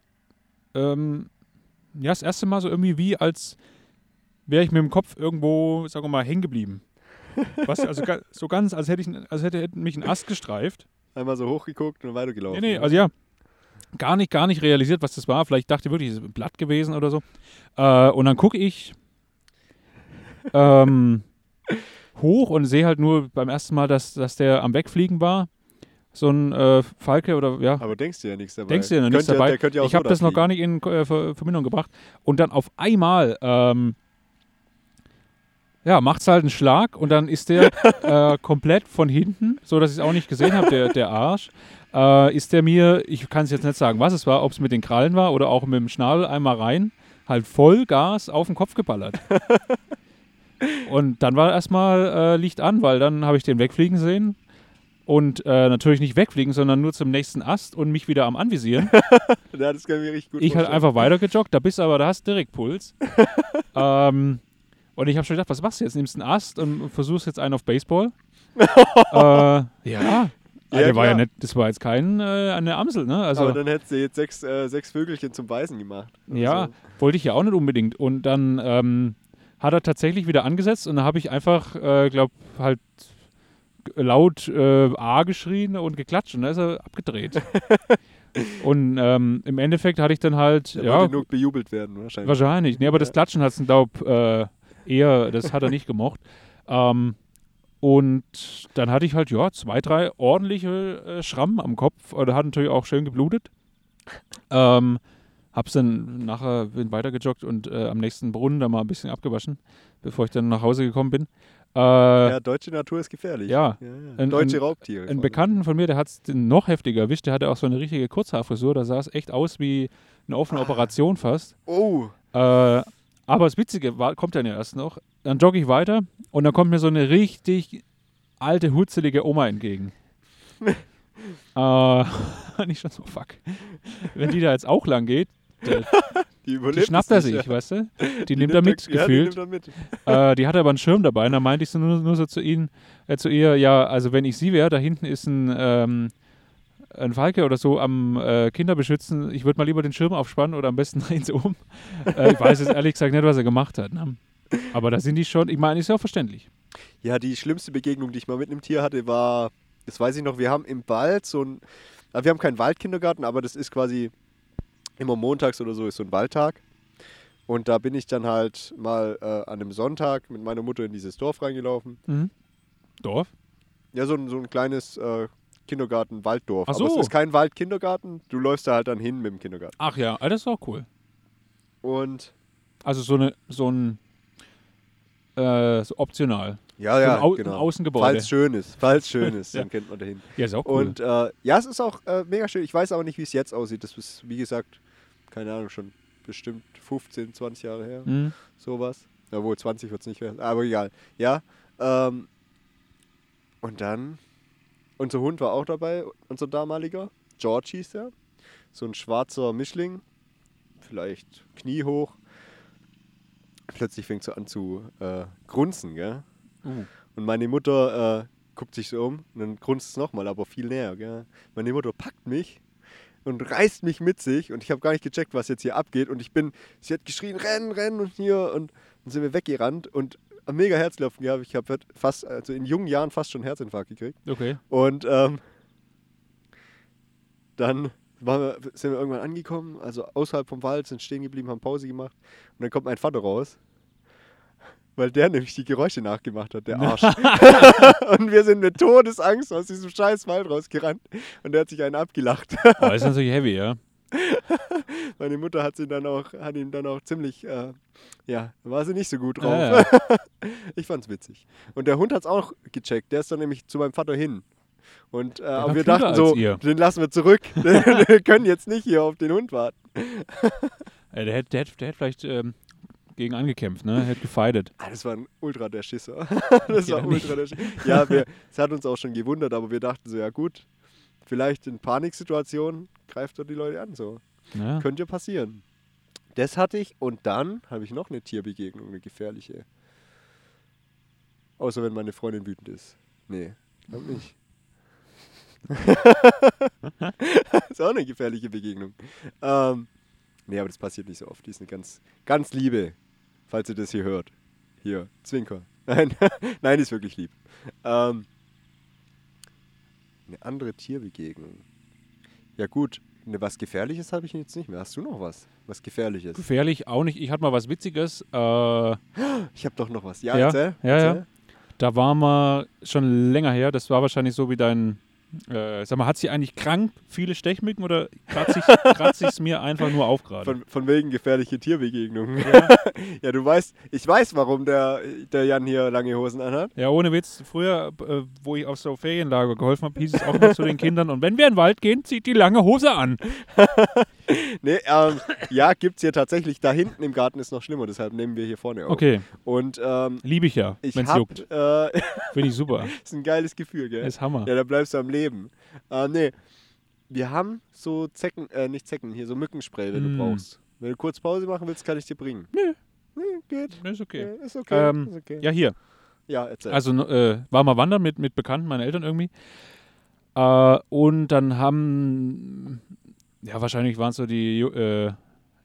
ähm, ja, das erste Mal so irgendwie wie, als wäre ich mit dem Kopf irgendwo, sagen wir mal, hängen geblieben. Was? Also so ganz, als hätte, ich, als hätte hätte mich ein Ast gestreift. Einmal so hochgeguckt und weitergelaufen. Nee, nee, also ja. Gar nicht, gar nicht realisiert, was das war. Vielleicht dachte ich wirklich, es ist ein Blatt gewesen oder so. Äh, und dann gucke ich ähm, hoch und sehe halt nur beim ersten Mal, dass, dass der am Wegfliegen war. So ein äh, Falke oder ja. Aber denkst du ja nichts dabei. Denkst du ja nichts dabei? Der könnte ja auch ich habe das noch gar nicht in äh, Ver Verbindung gebracht. Und dann auf einmal ähm, ja, macht's halt einen Schlag und dann ist der äh, komplett von hinten, so dass ich es auch nicht gesehen habe, der, der Arsch, äh, ist der mir, ich kann es jetzt nicht sagen, was es war, ob es mit den Krallen war oder auch mit dem Schnabel einmal rein, halt voll Gas auf den Kopf geballert. und dann war erstmal äh, Licht an, weil dann habe ich den wegfliegen sehen. Und äh, natürlich nicht wegfliegen, sondern nur zum nächsten Ast und mich wieder am Anvisieren. Ja, das kann ich mir richtig gut Ich halt vorstellen. einfach weitergejoggt, da bist du aber, da hast du direkt Puls. ähm, und ich habe schon gedacht, was machst du jetzt? Nimmst einen Ast und versuchst jetzt einen auf Baseball? äh, ja. ja der war ja nicht, das war jetzt kein äh, eine Amsel, ne? Also Aber dann hättest du jetzt sechs, äh, sechs Vögelchen zum Beißen gemacht. ja, so. wollte ich ja auch nicht unbedingt. Und dann ähm, hat er tatsächlich wieder angesetzt und dann habe ich einfach, äh, glaub, halt laut äh, A geschrien und geklatscht und dann ist er abgedreht. und ähm, im Endeffekt hatte ich dann halt, Der ja, nur bejubelt werden, wahrscheinlich. Wahrscheinlich. Nee, aber das Ja. Klatschen hat es, glaub, äh, eher, das hat er nicht gemocht. Ähm, und dann hatte ich halt, ja, zwei, drei ordentliche äh, Schrammen am Kopf. Oder hat natürlich auch schön geblutet. Ähm, hab's dann nachher, bin weitergejoggt und äh, am nächsten Brunnen da mal ein bisschen abgewaschen, bevor ich dann nach Hause gekommen bin. Äh, Ja, deutsche Natur ist gefährlich. Ja. ja, ja. Ein- Deutsche Raubtiere. ein. Bekannten von mir, der hat es noch heftiger erwischt. Der hatte auch so eine richtige Kurzhaarfrisur. Da sah es echt aus wie eine offene Ah. Operation fast. Oh, Äh, aber das Witzige war, kommt dann ja erst noch. Dann jogge ich weiter und dann kommt mir so eine richtig alte, hutzelige Oma entgegen. äh, nicht schon so, fuck. Wenn die da jetzt auch lang geht, der, die die schnappt er sich, ja. weißt du? Die, nimmt er mit, ja, die gefühlt. nimmt er mit. Äh, die hatte aber einen Schirm dabei und dann meinte ich so nur, nur so zu ihnen, äh, zu ihr, ja, also wenn ich sie wäre, da hinten ist ein, ähm, ein Falke oder so am äh, Kinder beschützen, ich würde mal lieber den Schirm aufspannen oder am besten sie um. Äh, ich weiß jetzt ehrlich gesagt nicht, was er gemacht hat. Ne? Aber da sind die schon, ich meine, ist ja auch verständlich. Ja, die schlimmste Begegnung, die ich mal mit einem Tier hatte, war, das weiß ich noch, wir haben im Wald so ein, äh, wir haben keinen Waldkindergarten, aber das ist quasi immer montags oder so ist so ein Waldtag. Und da bin ich dann halt mal äh, an einem Sonntag mit meiner Mutter in dieses Dorf reingelaufen. Mhm. Dorf? Ja, so ein, so ein kleines äh, Kindergarten, Walddorf. Ach Aber so. es ist kein Waldkindergarten, du läufst da halt dann hin mit dem Kindergarten. Ach ja, das ist auch cool. Und Also so, eine, so ein äh, so optional. ja, ja, so ein, Au genau. ein Außengebäude. Falls schön ist, falls schön ist, Ja. dann kennt man dahin. ja, ist auch cool. Und äh, ja, es ist auch äh, mega schön. Ich weiß aber nicht, wie es jetzt aussieht. Das ist, wie gesagt, keine Ahnung, schon bestimmt 15, 20 Jahre her. mhm. Sowas. Ja, wohl 20 wird es nicht werden. Aber egal. Ja. Ähm, und dann, unser Hund war auch dabei, unser damaliger. George hieß der. So ein schwarzer Mischling. Vielleicht kniehoch. Plötzlich fängt so an zu äh, grunzen, gell? Uh. Und meine Mutter äh, guckt sich so um und dann grunzt es nochmal, aber viel näher. Gell? Meine Mutter packt mich und reißt mich mit sich und ich habe gar nicht gecheckt, was jetzt hier abgeht. Und ich bin, sie hat geschrien, rennen, rennen und hier und dann sind wir weggerannt und mega Herzklopfen gehabt. Ich habe fast, also in jungen Jahren fast schon einen Herzinfarkt gekriegt. Okay. Und ähm, dann wir, sind wir irgendwann angekommen, also außerhalb vom Wald, sind stehen geblieben, haben Pause gemacht. Und dann kommt mein Vater raus, weil der nämlich die Geräusche nachgemacht hat, der Arsch. und wir sind mit Todesangst aus diesem scheiß Wald rausgerannt. Und der hat sich einen abgelacht. Oh, das ist natürlich heavy, ja. Meine Mutter hat, sie dann auch, hat ihm dann auch ziemlich, äh, ja, war sie nicht so gut drauf. Ja, ja. Ich fand's witzig. Und der Hund hat's auch gecheckt. Der ist dann nämlich zu meinem Vater hin. Und äh, aber wir dachten so, ihr. den lassen wir zurück. wir können jetzt nicht hier auf den Hund warten. Der hätte der der vielleicht ähm, gegen angekämpft, ne? Hätte gefightet. Ah, das war ein Ultra der Schisser. das Ja, war nicht. Ultra der Schisser. Ja, wir, es hat uns auch schon gewundert, aber wir dachten so, ja gut, vielleicht in Paniksituationen greift er die Leute an. So. Ja. Könnte passieren. Das hatte ich und dann habe ich noch eine Tierbegegnung, eine gefährliche. Außer wenn meine Freundin wütend ist. Nee, glaub nicht. ist auch eine gefährliche Begegnung. Ähm, nee, aber das passiert nicht so oft. Die ist eine ganz, ganz liebe, falls ihr das hier hört. Hier, Zwinker. Nein, nein, die ist wirklich lieb. Ähm, eine andere Tierbegegnung. Ja gut, ne, was Gefährliches habe ich jetzt nicht mehr. Hast du noch was? Was Gefährliches? Gefährlich auch nicht. Ich hatte mal was Witziges. Äh, Ich habe doch noch was. Ja, Ja, erzähl. ja, ja. erzähl. da waren wir schon länger her. Das war wahrscheinlich so wie dein. Äh, sag mal, hat sie eigentlich krank viele Stechmücken oder kratze ich kratze ich's mir einfach nur auf gerade? Von, von wegen gefährliche Tierbegegnungen. Ja. Ja, du weißt, ich weiß, warum der, der Jan hier lange Hosen anhat. Ja, ohne Witz. Früher, äh, wo ich auf so Ferienlager geholfen habe, hieß es auch immer zu den Kindern, und wenn wir in den Wald gehen, zieht die lange Hose an. Nee, ähm, ja, gibt's hier tatsächlich. Da hinten im Garten ist noch schlimmer, deshalb nehmen wir hier vorne auf. Okay, Und ähm, liebe ich ja, ich wenn es juckt. äh, Finde ich super. ist ein geiles Gefühl, gell? Ist Hammer. Ja, da bleibst du am Leben. Äh, nee, wir haben so Zecken, äh, nicht Zecken, hier so Mückenspray, wenn Mm. du brauchst. Wenn du kurz Pause machen willst, kann ich dir bringen. Nö. Nee, geht. Ist okay. Nee, ist okay. Ähm, ist okay. Ja, hier. Ja, erzähl. Also äh, war mal wandern mit, mit Bekannten, meinen Eltern irgendwie. Äh, und dann haben, ja, wahrscheinlich waren es so die, äh,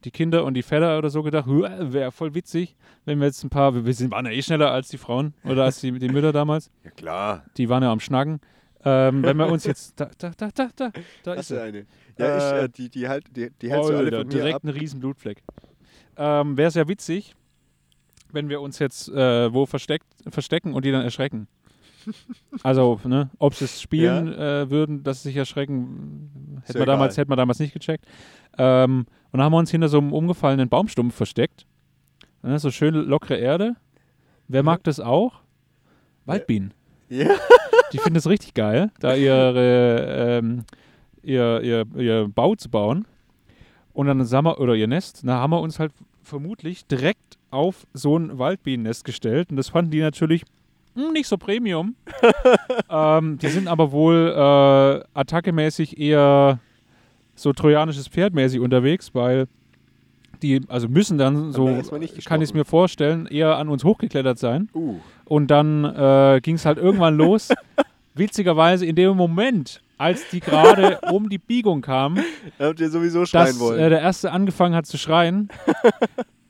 die Kinder und die Väter oder so gedacht, wäre voll witzig, wenn wir jetzt ein paar, wir sind, waren ja eh schneller als die Frauen oder als die, die Mütter damals. ja, klar. Die waren ja am Schnacken. Ähm, wenn wir uns jetzt, da, da, da, da, da, da ist sie. eine? Ja, ich, Äh, äh, die, die, halt, die, die hältst du alle von mir direkt ab. ein riesen Blutfleck. Ähm, Wäre es ja witzig, wenn wir uns jetzt äh, wo versteckt, verstecken und die dann erschrecken. Also, ne, ob sie es spielen äh, würden, dass sie sich erschrecken, Ist hätte ja man, damals, egal. hätte man damals nicht gecheckt. Ähm, und dann haben wir uns hinter so einem umgefallenen Baumstumpf versteckt. Ne, so schön lockere Erde. Wer mag das auch? Waldbienen. Ja. Die finden es richtig geil, da ihre, ähm, ihr, ihr, ihr Bau zu bauen. Und dann sagen wir, oder ihr Nest, da haben wir uns halt vermutlich direkt auf so ein Waldbienennest gestellt. Und das fanden die natürlich hm, nicht so Premium. ähm, die sind aber wohl äh, attackemäßig eher so trojanisches Pferd mäßig unterwegs, weil die, also müssen dann so, kann ich es mir vorstellen, eher an uns hochgeklettert sein. Uh. Und dann äh, ging es halt irgendwann los. Witzigerweise in dem Moment, als die gerade um die Biegung kamen, Da habt ihr sowieso schreien dass wollen. äh, der Erste angefangen hat zu schreien.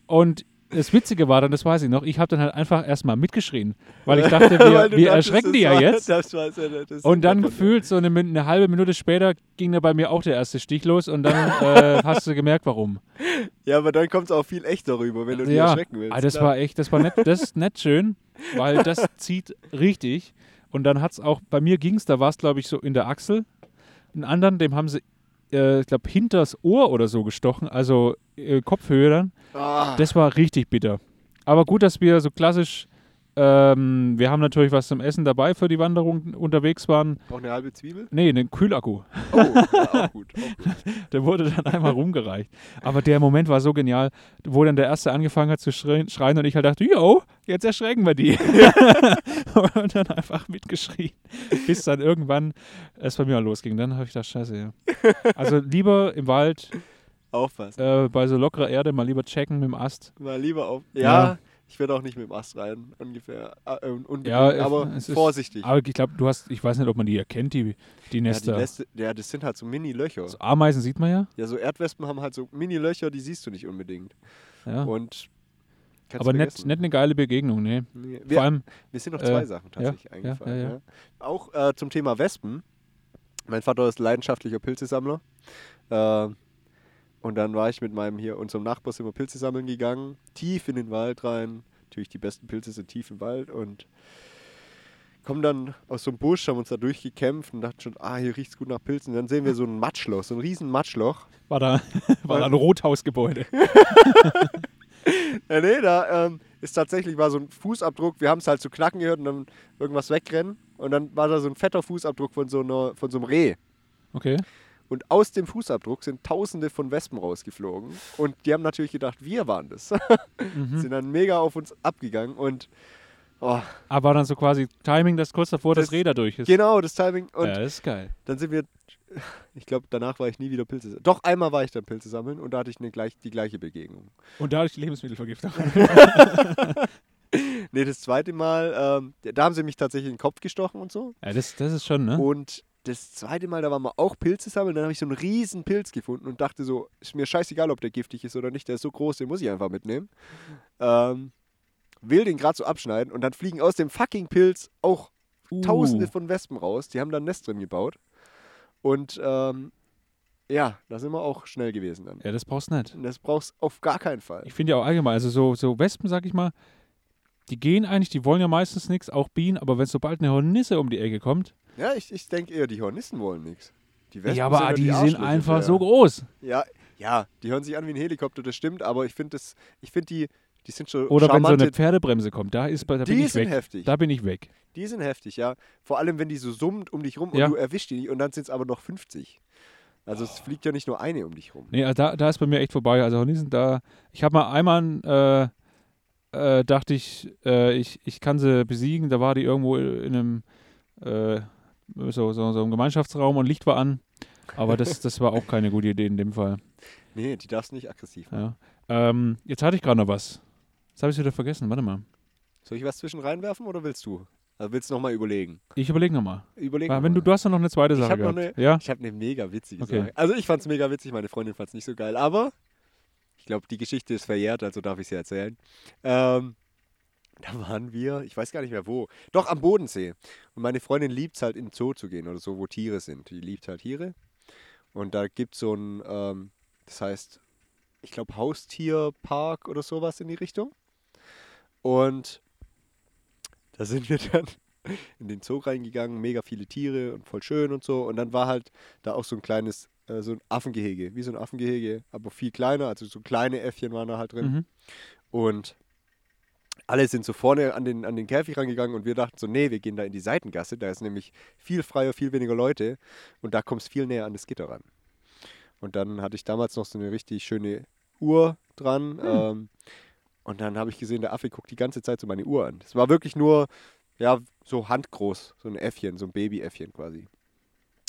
und das Witzige war dann, das weiß ich noch, ich habe dann halt einfach erstmal mitgeschrien, weil ich dachte, wir, wir dachtest, erschrecken die ja war- jetzt. Das war ja das Und dann gefühlt so eine, eine halbe Minute später ging da bei mir auch der erste Stich los und dann äh, hast du gemerkt, warum. Ja, aber dann kommt es auch viel echter rüber, wenn du die ja, erschrecken willst. ah, das klar. war echt, das war nett, das ist nett schön, weil das zieht richtig. Und dann hat es auch, bei mir ging es, da war es glaube ich so in der Achsel. Einen anderen, dem haben sie, äh, ich glaube, hinters Ohr oder so gestochen, also äh, Kopfhöhe dann. Ah, Das war richtig bitter. Aber gut, dass wir so klassisch, ähm, wir haben natürlich was zum Essen dabei für die Wanderung unterwegs waren. auch eine halbe Zwiebel? Nee, einen Kühlakku. Oh, ja, auch gut. Auch gut. Der wurde dann einmal rumgereicht. Aber der Moment war so genial, wo dann der Erste angefangen hat zu schreien, schreien und ich halt dachte, yo, jetzt erschrecken wir die. und dann einfach mitgeschrien. Bis dann irgendwann es bei mir losging. Dann habe ich gedacht, scheiße, ja. Also lieber im Wald, Aufpassen. äh, bei so lockerer Erde, mal lieber checken mit dem Ast. Mal lieber auf. Ja, Ja. ich werde auch nicht mit dem Ast rein, ungefähr. Äh, unbedingt, Ja, aber ist- vorsichtig. Aber ich glaube, du hast, ich weiß nicht, ob man die erkennt, die, die ja, die Nester. Neste, ja, das sind halt so Mini-Löcher. so Ameisen sieht man ja. Ja, so Erdwespen haben halt so Mini-Löcher, die siehst du nicht unbedingt. ja. Und kannst Aber nicht, nicht eine geile Begegnung, nee. Nee, Vor allem, mir sind noch äh, zwei Sachen ja, tatsächlich ja, eingefallen. ja, Ja, ja. Auch äh, zum Thema Wespen. Mein Vater ist leidenschaftlicher Pilzesammler. Äh, und dann war ich mit meinem hier, unserem Nachbar, sind wir Pilze sammeln gegangen, tief in den Wald rein. Natürlich die besten Pilze sind tief im Wald und kommen dann aus so einem Busch, haben uns da durchgekämpft und dachten schon, ah, hier riecht's gut nach Pilzen. dann sehen wir so ein Matschloch, so ein riesen Matschloch. war da, war da ein Rothausgebäude. Ja, nee, da ähm, ist tatsächlich war so ein Fußabdruck. Wir haben es halt zu knacken gehört und dann irgendwas wegrennen. Und dann war da so ein fetter Fußabdruck von so, einer, von so einem Reh. Okay. Und aus dem Fußabdruck sind tausende von Wespen rausgeflogen. Und die haben natürlich gedacht, wir waren das. Mhm. sind dann mega auf uns abgegangen. Und oh, Aber dann so quasi Timing, dass kurz davor das, Das- Räder durch ist. genau, das Timing. Und ja, das ist geil. dann sind wir, ich glaube, danach war ich nie wieder Pilze sammeln. Doch, einmal war ich dann Pilze sammeln und da hatte ich eine gleich, die gleiche Begegnung. Und dadurch die Lebensmittelvergiftung. Nee, das zweite Mal, ähm, da haben sie mich tatsächlich in den Kopf gestochen und so. ja, das, das ist schon, ne? Und das zweite Mal, da waren wir auch Pilze sammeln. Dann habe ich so einen riesen Pilz gefunden und dachte so, ist mir scheißegal, ob der giftig ist oder nicht. Der ist so groß, den muss ich einfach mitnehmen. Ähm, will den gerade so abschneiden und dann fliegen aus dem fucking Pilz auch Uh. tausende von Wespen raus. Die haben da ein Nest drin gebaut. Und ähm, ja, da sind wir auch schnell gewesen dann. Ja, das brauchst du nicht. Und das brauchst du auf gar keinen Fall. Ich finde ja auch allgemein, also so, so Wespen, sag ich mal, die gehen eigentlich, die wollen ja meistens nichts, auch Bienen, aber wenn sobald eine Hornisse um die Ecke kommt, Ja, ich, ich denke eher, die Hornissen wollen nichts. Die Wespen ja, aber ja die, sind Arschlöcher einfach so groß. Ja, ja, die hören sich an wie ein Helikopter, das stimmt, aber ich finde das, ich finde die, die sind schon Oder wenn so charmante, eine Pferdebremse kommt, da, ist, da bin die ich sind weg. heftig. Da bin ich weg. Die sind heftig, ja. Vor allem, wenn die so summt um dich rum Ja. und du erwischst die nicht und dann sind es aber noch 50. Also es fliegt ja nicht nur eine um dich rum. Nee, also da, da ist bei mir echt vorbei. Also Hornissen, da, ich habe mal einmal, äh, äh, dachte ich, äh, ich, ich kann sie besiegen, da war die irgendwo in einem, äh, so, so, so einem Gemeinschaftsraum und Licht war an. Aber das, das war auch keine gute Idee in dem Fall. Nee, die darfst nicht aggressiv machen. Ja. Ähm, jetzt hatte ich gerade noch was. Jetzt habe ich es wieder vergessen. Warte mal. Soll ich was zwischen reinwerfen oder willst du? Also willst du nochmal überlegen? Ich überlege nochmal. Überleg Wenn du, du hast ja noch eine zweite Ich Sache hab noch gehabt. eine- ja? Ich habe eine mega witzige Okay. Sache. Also ich fand es mega witzig, meine Freundin fand es nicht so geil. Aber ich glaube, die Geschichte ist verjährt, also darf ich sie erzählen. Ähm, da waren wir, ich weiß gar nicht mehr wo, doch am Bodensee. Und meine Freundin liebt es halt in den Zoo zu gehen oder so, wo Tiere sind. Die liebt halt Tiere. Und da gibt es so ein, ähm, das heißt, ich glaube Haustierpark oder sowas in die Richtung. Und da sind wir dann in den Zoo reingegangen, mega viele Tiere und voll schön und so. Und dann war halt da auch so ein kleines, äh, so ein Affengehege, wie so ein Affengehege, aber viel kleiner. Also so kleine Äffchen waren da halt drin. Mhm. Und alle sind so vorne an den, an den Käfig rangegangen und wir dachten so, nee, wir gehen da in die Seitengasse. Da ist nämlich viel freier, viel weniger Leute und da kommst viel näher an das Gitter ran. Und dann hatte ich damals noch so eine richtig schöne Uhr dran. Ähm, und dann habe ich gesehen, der Affe guckt die ganze Zeit so meine Uhr an. Es war wirklich nur, ja, so handgroß, so ein Äffchen, so ein Babyäffchen quasi.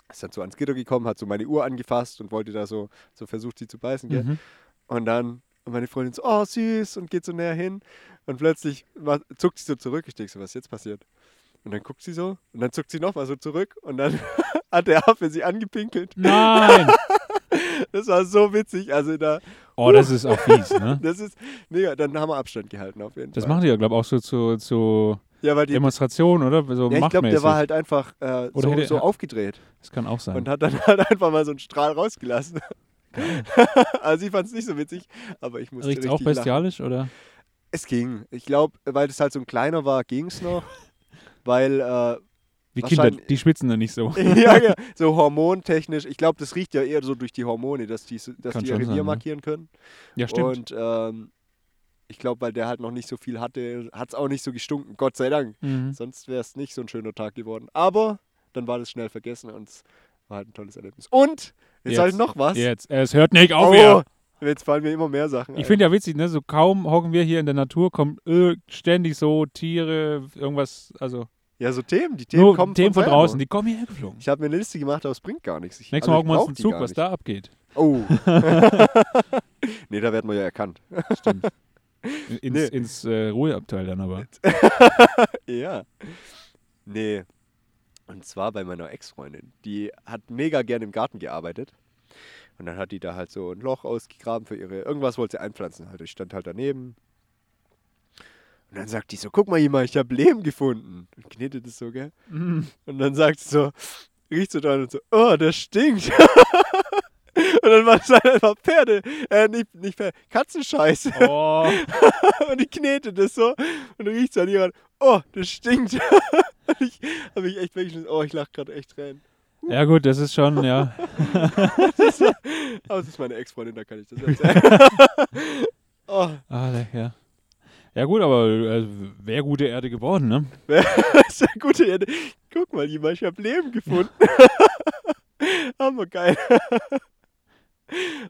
Ist dann so ans Gitter gekommen, hat so meine Uhr angefasst und wollte da so, so versucht, sie zu beißen. Mhm. Und dann und meine Freundin so, oh süß, und geht so näher hin. Und plötzlich war, zuckt sie so zurück. Ich denke so, was ist jetzt passiert? Und dann guckt sie so und dann zuckt sie nochmal so zurück und dann hat der Affe sie angepinkelt. Nein! Das war so witzig. Also da, Oh, das ist auch fies, ne? das ist mega. Dann haben wir Abstand gehalten auf jeden Das Fall. machen die ja, glaube ich, auch so zu, zu ja, weil die, Demonstrationen, oder? So ja, ich glaube, der war halt einfach äh, so, hätte- so aufgedreht das kann auch sein. und hat dann halt einfach mal so einen Strahl rausgelassen. also ich fand es nicht so witzig, aber ich musste Riecht's richtig auch lachen. bestialisch, oder? Es ging. Ich glaube, weil das halt so ein kleiner war, ging es noch. weil äh, Wie Kinder, die schwitzen da nicht so. ja, ja, so hormontechnisch. Ich glaube, das riecht ja eher so durch die Hormone, dass die, dass Kann die ihr Revier sein, markieren können. Ja, stimmt. Und ähm, ich glaube, weil der halt noch nicht so viel hatte, hat es auch nicht so gestunken. Gott sei Dank. Mhm. Sonst wäre es nicht so ein schöner Tag geworden. Aber dann war das schnell vergessen und es war halt ein tolles Erlebnis. Und jetzt, Jetzt. halt noch was. Jetzt, es hört nicht auf oh, jetzt fallen mir immer mehr Sachen Ich finde ja witzig, ne? So kaum hocken wir hier in der Natur, kommt äh, ständig so Tiere, irgendwas, also Ja, so Themen. Die Themen nur kommen Themen von selber. draußen, die kommen hierher geflogen. Ich habe mir eine Liste gemacht, aber es bringt gar nichts. Ich, Nächstes also Mal hocken wir uns einen Zug, was da abgeht. Oh. nee, da werden wir ja erkannt. Stimmt. Ins, Nee. ins äh, Ruheabteil dann aber. Ja. Nee. Und zwar bei meiner Ex-Freundin. Die hat mega gern im Garten gearbeitet. Und dann hat die da halt so ein Loch ausgegraben für ihre. Irgendwas wollte sie einpflanzen. Halt. Ich stand halt daneben. Und dann sagt die so: Guck mal, Jima, ich habe Lehm gefunden. Und knetet es so, gell? Und dann sagt sie so: Riecht so dran und so: Oh, der stinkt. und dann war es halt einfach Pferde. Äh, nicht, nicht Pferde. Katzenscheiße. Oh. und die knetet das so und du riechst an an, oh, das stinkt. und ich habe mich echt weggeschmissen. Oh, ich lache gerade echt rein. Ja gut, das ist schon, ja. Aber es ist meine Ex-Freundin, da kann ich das erzählen. oh, Ah, ja. Ja gut, aber äh, wäre gute Erde geworden, ne? eine gute Erde. Guck mal, Jima, ich habe Leben gefunden. Aber geil.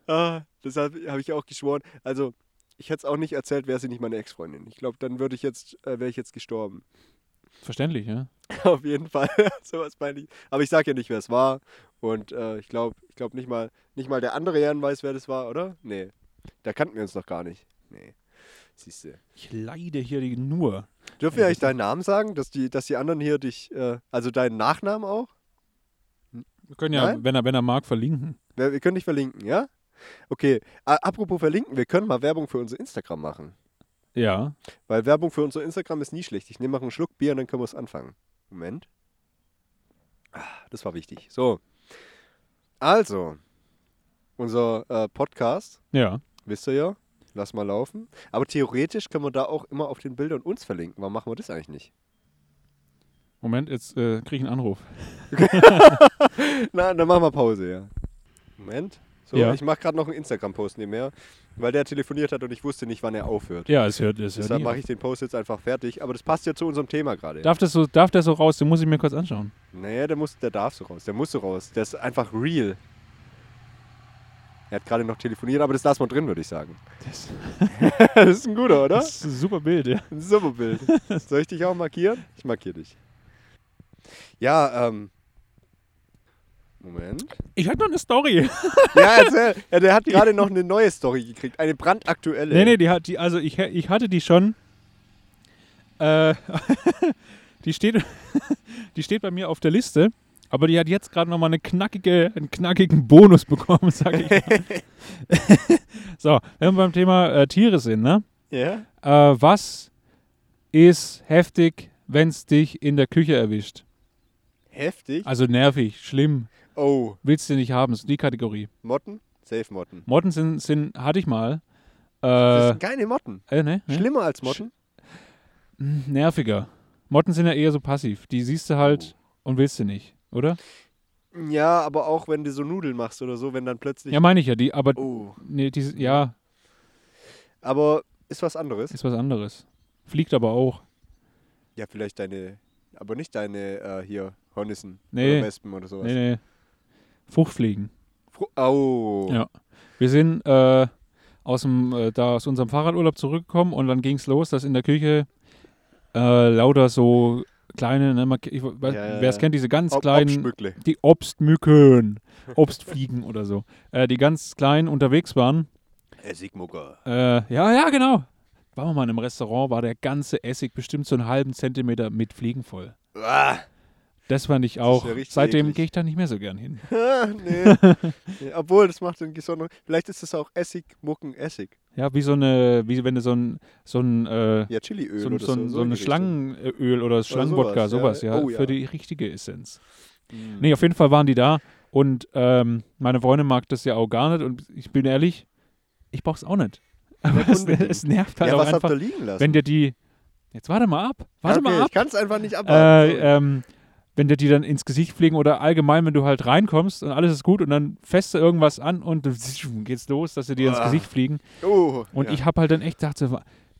ah, deshalb habe ich auch geschworen. Also, ich hätte es auch nicht erzählt, wäre sie nicht meine Ex-Freundin. Ich glaube, dann würde ich jetzt, äh, wäre ich jetzt gestorben. Verständlich, ja. Auf jeden Fall. Sowas meine ich. Aber ich sage ja nicht, wer es war. Und äh, ich glaube ich glaub nicht, mal, nicht mal der andere Jan weiß, wer das war, oder? Nee. Da kannten wir uns noch gar nicht. Nee. Siehst du. Ich leide hier die nur. Dürfen wir eigentlich deinen Namen sagen, dass die, dass die anderen hier dich, äh, also deinen Nachnamen auch? Wir können ja, Nein? wenn er, wenn er mag, verlinken. Wir, wir können dich verlinken, ja? Okay. A apropos verlinken, wir können mal Werbung für unser Instagram machen. Ja. Weil Werbung für unser Instagram ist nie schlecht. Ich nehme mal einen Schluck Bier und dann können wir es anfangen. Moment. Ah, Das war wichtig. So. Also, unser äh, Podcast, Ja. wisst ihr ja, lass mal laufen. Aber theoretisch können wir da auch immer auf den Bildern uns verlinken. Warum machen wir das eigentlich nicht? Moment, jetzt äh, kriege ich einen Anruf. Na, dann machen wir Pause, ja. Moment. So, Ja. ich mache gerade noch einen Instagram-Post nebenher, weil der telefoniert hat und ich wusste nicht, wann er aufhört. Ja, es hört, es hört Deshalb mache ich den Post jetzt einfach fertig. Aber das passt ja zu unserem Thema gerade. Darf, das so, darf der so raus? Den muss ich mir kurz anschauen. Naja, der, muss, der darf so raus. Der muss so raus. Der ist einfach real. Er hat gerade noch telefoniert, aber das lassen wir drin, würde ich sagen. Das, das ist ein guter, oder? das ist ein super Bild, ja. Ein super Bild. Soll ich dich auch markieren? Ich markiere dich. Ja, ähm. Moment. Ich hatte noch eine Story. Ja, erzähl. Ja, der hat gerade noch eine neue Story gekriegt. Eine brandaktuelle. Nee, nee, die hat die, also ich, ich hatte die schon. Äh, die steht, die steht bei mir auf der Liste, aber die hat jetzt gerade nochmal eine knackige, einen knackigen Bonus bekommen, sag ich mal. so, wenn wir beim Thema äh, Tiere sind, ne? Ja? Äh, was ist heftig, wenn es dich in der Küche erwischt? Heftig. Also nervig, schlimm, Oh, willst du nicht haben, ist die Kategorie. Motten? Safe Motten. Motten sind, sind hatte ich mal. Das Äh, sind keine Motten. äh, ne, ne? Schlimmer als Motten? Hm, Nerviger. Motten sind ja eher so passiv. Die siehst du halt und willst du nicht, oder? Ja, aber auch wenn du so Nudeln machst oder so, wenn dann plötzlich. Ja, meine ich ja. Die, aber Oh. nee, die, ja, Aber ist was anderes. ist was anderes. Fliegt aber auch. Ja, vielleicht deine. Aber nicht deine äh, hier Hornissen Nee. oder Wespen oder sowas. Nee, nee. Fruchtfliegen. Fru- Oh. Ja. Wir sind äh, aus, dem, äh, da aus unserem Fahrradurlaub zurückgekommen und dann ging es los, dass in der Küche äh, lauter so kleine, ne, wer es ja. kennt, diese ganz Ob- kleinen, Obstmückle. die Obstmücken, Obstfliegen oder so, äh, die ganz klein unterwegs waren. Essigmucker. Äh, ja, ja, genau. Waren wir mal in einem Restaurant, war der ganze Essig bestimmt so einen halben Zentimeter mit Fliegen voll. Ah, Das fand ich auch. ja Seitdem gehe ich da nicht mehr so gern hin. nee. nee. Obwohl, das macht den besonderen. Vielleicht ist es auch Essig, Mucken, Essig. Ja, wie so eine, wie wenn du so ein, so ein, äh, Ja, Chiliöl so, ein- oder so, so. ein- so in eine die Richtung. Schlangenöl oder Schlangenwodka, sowas, sowas, ja. ja, Oh, für ja. die richtige Essenz. Mm. Nee, auf jeden Fall waren die da und ähm, meine Freundin mag das ja auch gar nicht und ich bin ehrlich, ich brauch's auch nicht. Aber es, es nervt halt ja, auch was habt einfach, ihr liegen lassen? wenn dir die, jetzt warte mal ab, warte okay, mal ab, Ich kann es einfach nicht abwarten. äh, ähm, wenn dir die dann ins Gesicht fliegen oder allgemein, wenn du halt reinkommst und alles ist gut und dann du irgendwas an und geht's los, dass sie dir ins Ah. Gesicht fliegen. oh, Und ja. ich habe halt dann echt gedacht,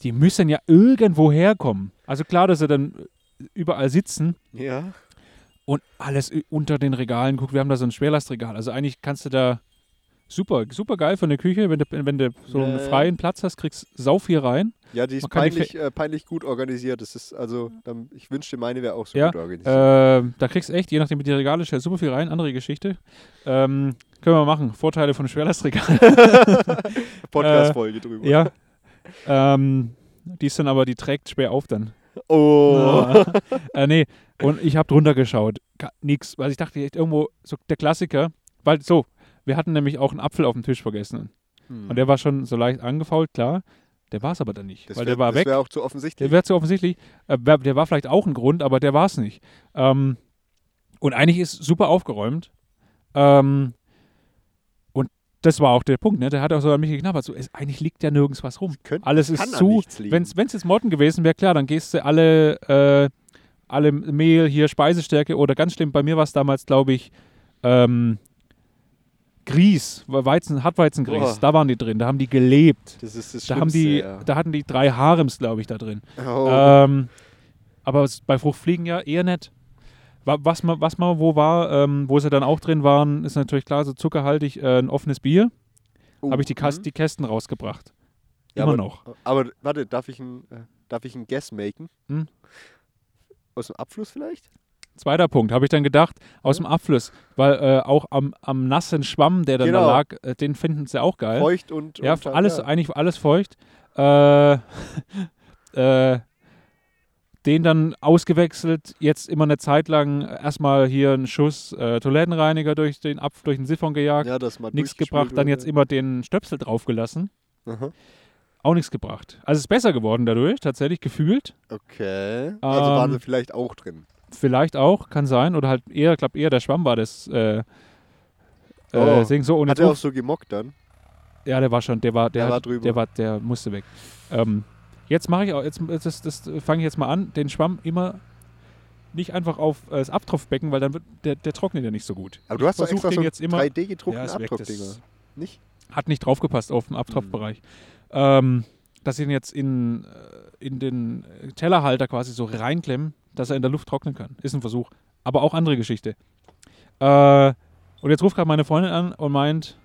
die müssen ja irgendwo herkommen. Also klar, dass sie dann überall sitzen Ja. und alles unter den Regalen guckt. Wir haben da so ein Schwerlastregal. Also eigentlich kannst du da super, super geil von der Küche, wenn du, wenn du so einen ja. freien Platz hast, kriegst sau viel rein. Ja, die ist kann die peinlich, äh, peinlich gut organisiert. Das ist also, dann, ich wünschte, meine wäre auch so Ja, gut organisiert. Äh, da kriegst du echt, je nachdem wie die Regale stellst, super viel rein. Andere Geschichte. Ähm, können wir machen. Vorteile von Schwerlastregal. Podcast-Folge drüber. ja. ähm, die ist dann aber, die trägt schwer auf dann. Oh. äh, nee, und ich habe drunter geschaut. Nix. Weil ich dachte, echt irgendwo, so der Klassiker. Weil so, wir hatten nämlich auch einen Apfel auf dem Tisch vergessen. Hm. Und der war schon so leicht angefault, klar. Der war es aber dann nicht. das weil wär, der war das weg. wäre auch zu offensichtlich. Der wäre zu offensichtlich. Äh, der war vielleicht auch ein Grund, aber der war es nicht. Ähm, und eigentlich ist super aufgeräumt. Ähm, und das war auch der Punkt, ne? Der hat auch so an mich geknabbert. So, es, eigentlich liegt ja nirgends was rum. Könnt- Alles ist zu. Wenn es jetzt Morten gewesen wäre, klar, dann gehst du alle, äh, alle Mehl, hier Speisestärke oder ganz schlimm, bei mir war es damals, glaube ich, ähm, Grieß, Weizen, Hartweizengrieß, Boah. da waren die drin, da haben die gelebt. das ist das Da haben die, ja. da hatten die drei Harems, glaube ich, da drin. Oh. Ähm, aber bei Fruchtfliegen ja eher nicht. Wa- Was man, was man wo war, ähm, wo sie dann auch drin waren, ist natürlich klar, so zuckerhaltig äh, ein offenes Bier. Oh, Habe ich die, Kas mhm. die Kästen rausgebracht. Ja, Immer aber, noch. Aber warte, darf ich ein, äh, darf ich ein Guess maken? Hm? Aus dem Abfluss vielleicht? Zweiter Punkt, habe ich dann gedacht, aus dem Abfluss, weil äh, auch am, am nassen Schwamm, der dann Genau. da lag, äh, den finden sie auch geil. Feucht und. ja, und dann, alles, ja. eigentlich alles feucht. Äh, äh, den dann ausgewechselt, jetzt immer eine Zeit lang erstmal hier einen Schuss äh, Toilettenreiniger durch den, Ab durch den Siphon gejagt, Ja, das nichts gebracht, dann jetzt immer den Stöpsel draufgelassen, ja. Aha. auch nichts gebracht. Also es ist besser geworden dadurch, tatsächlich gefühlt. Okay. Also waren Ähm, sie vielleicht auch drin. Vielleicht auch, kann sein. Oder halt eher, ich glaube eher der Schwamm war das. Äh, Oh. äh, Ding so. Und Hat er auch so gemockt dann? ja, der war schon, der war, der, Der hat, war drüber. Der war, der musste weg. Ähm, jetzt mache ich auch, jetzt das, das fange ich jetzt mal an, den Schwamm immer nicht einfach auf äh, das Abtropfbecken, weil dann wird der, der trocknet ja nicht so gut. Aber du hast doch extra so jetzt immer- 3D gedruckten Abdruckdinger. das Nicht? hat nicht draufgepasst auf den Abtropfbereich. Hm. Ähm, dass ich ihn jetzt in, äh, in den Tellerhalter quasi so reinklemmen, dass er in der Luft trocknen kann. Ist ein Versuch. Aber auch andere Geschichte. Äh, und jetzt ruft gerade meine Freundin an und meint,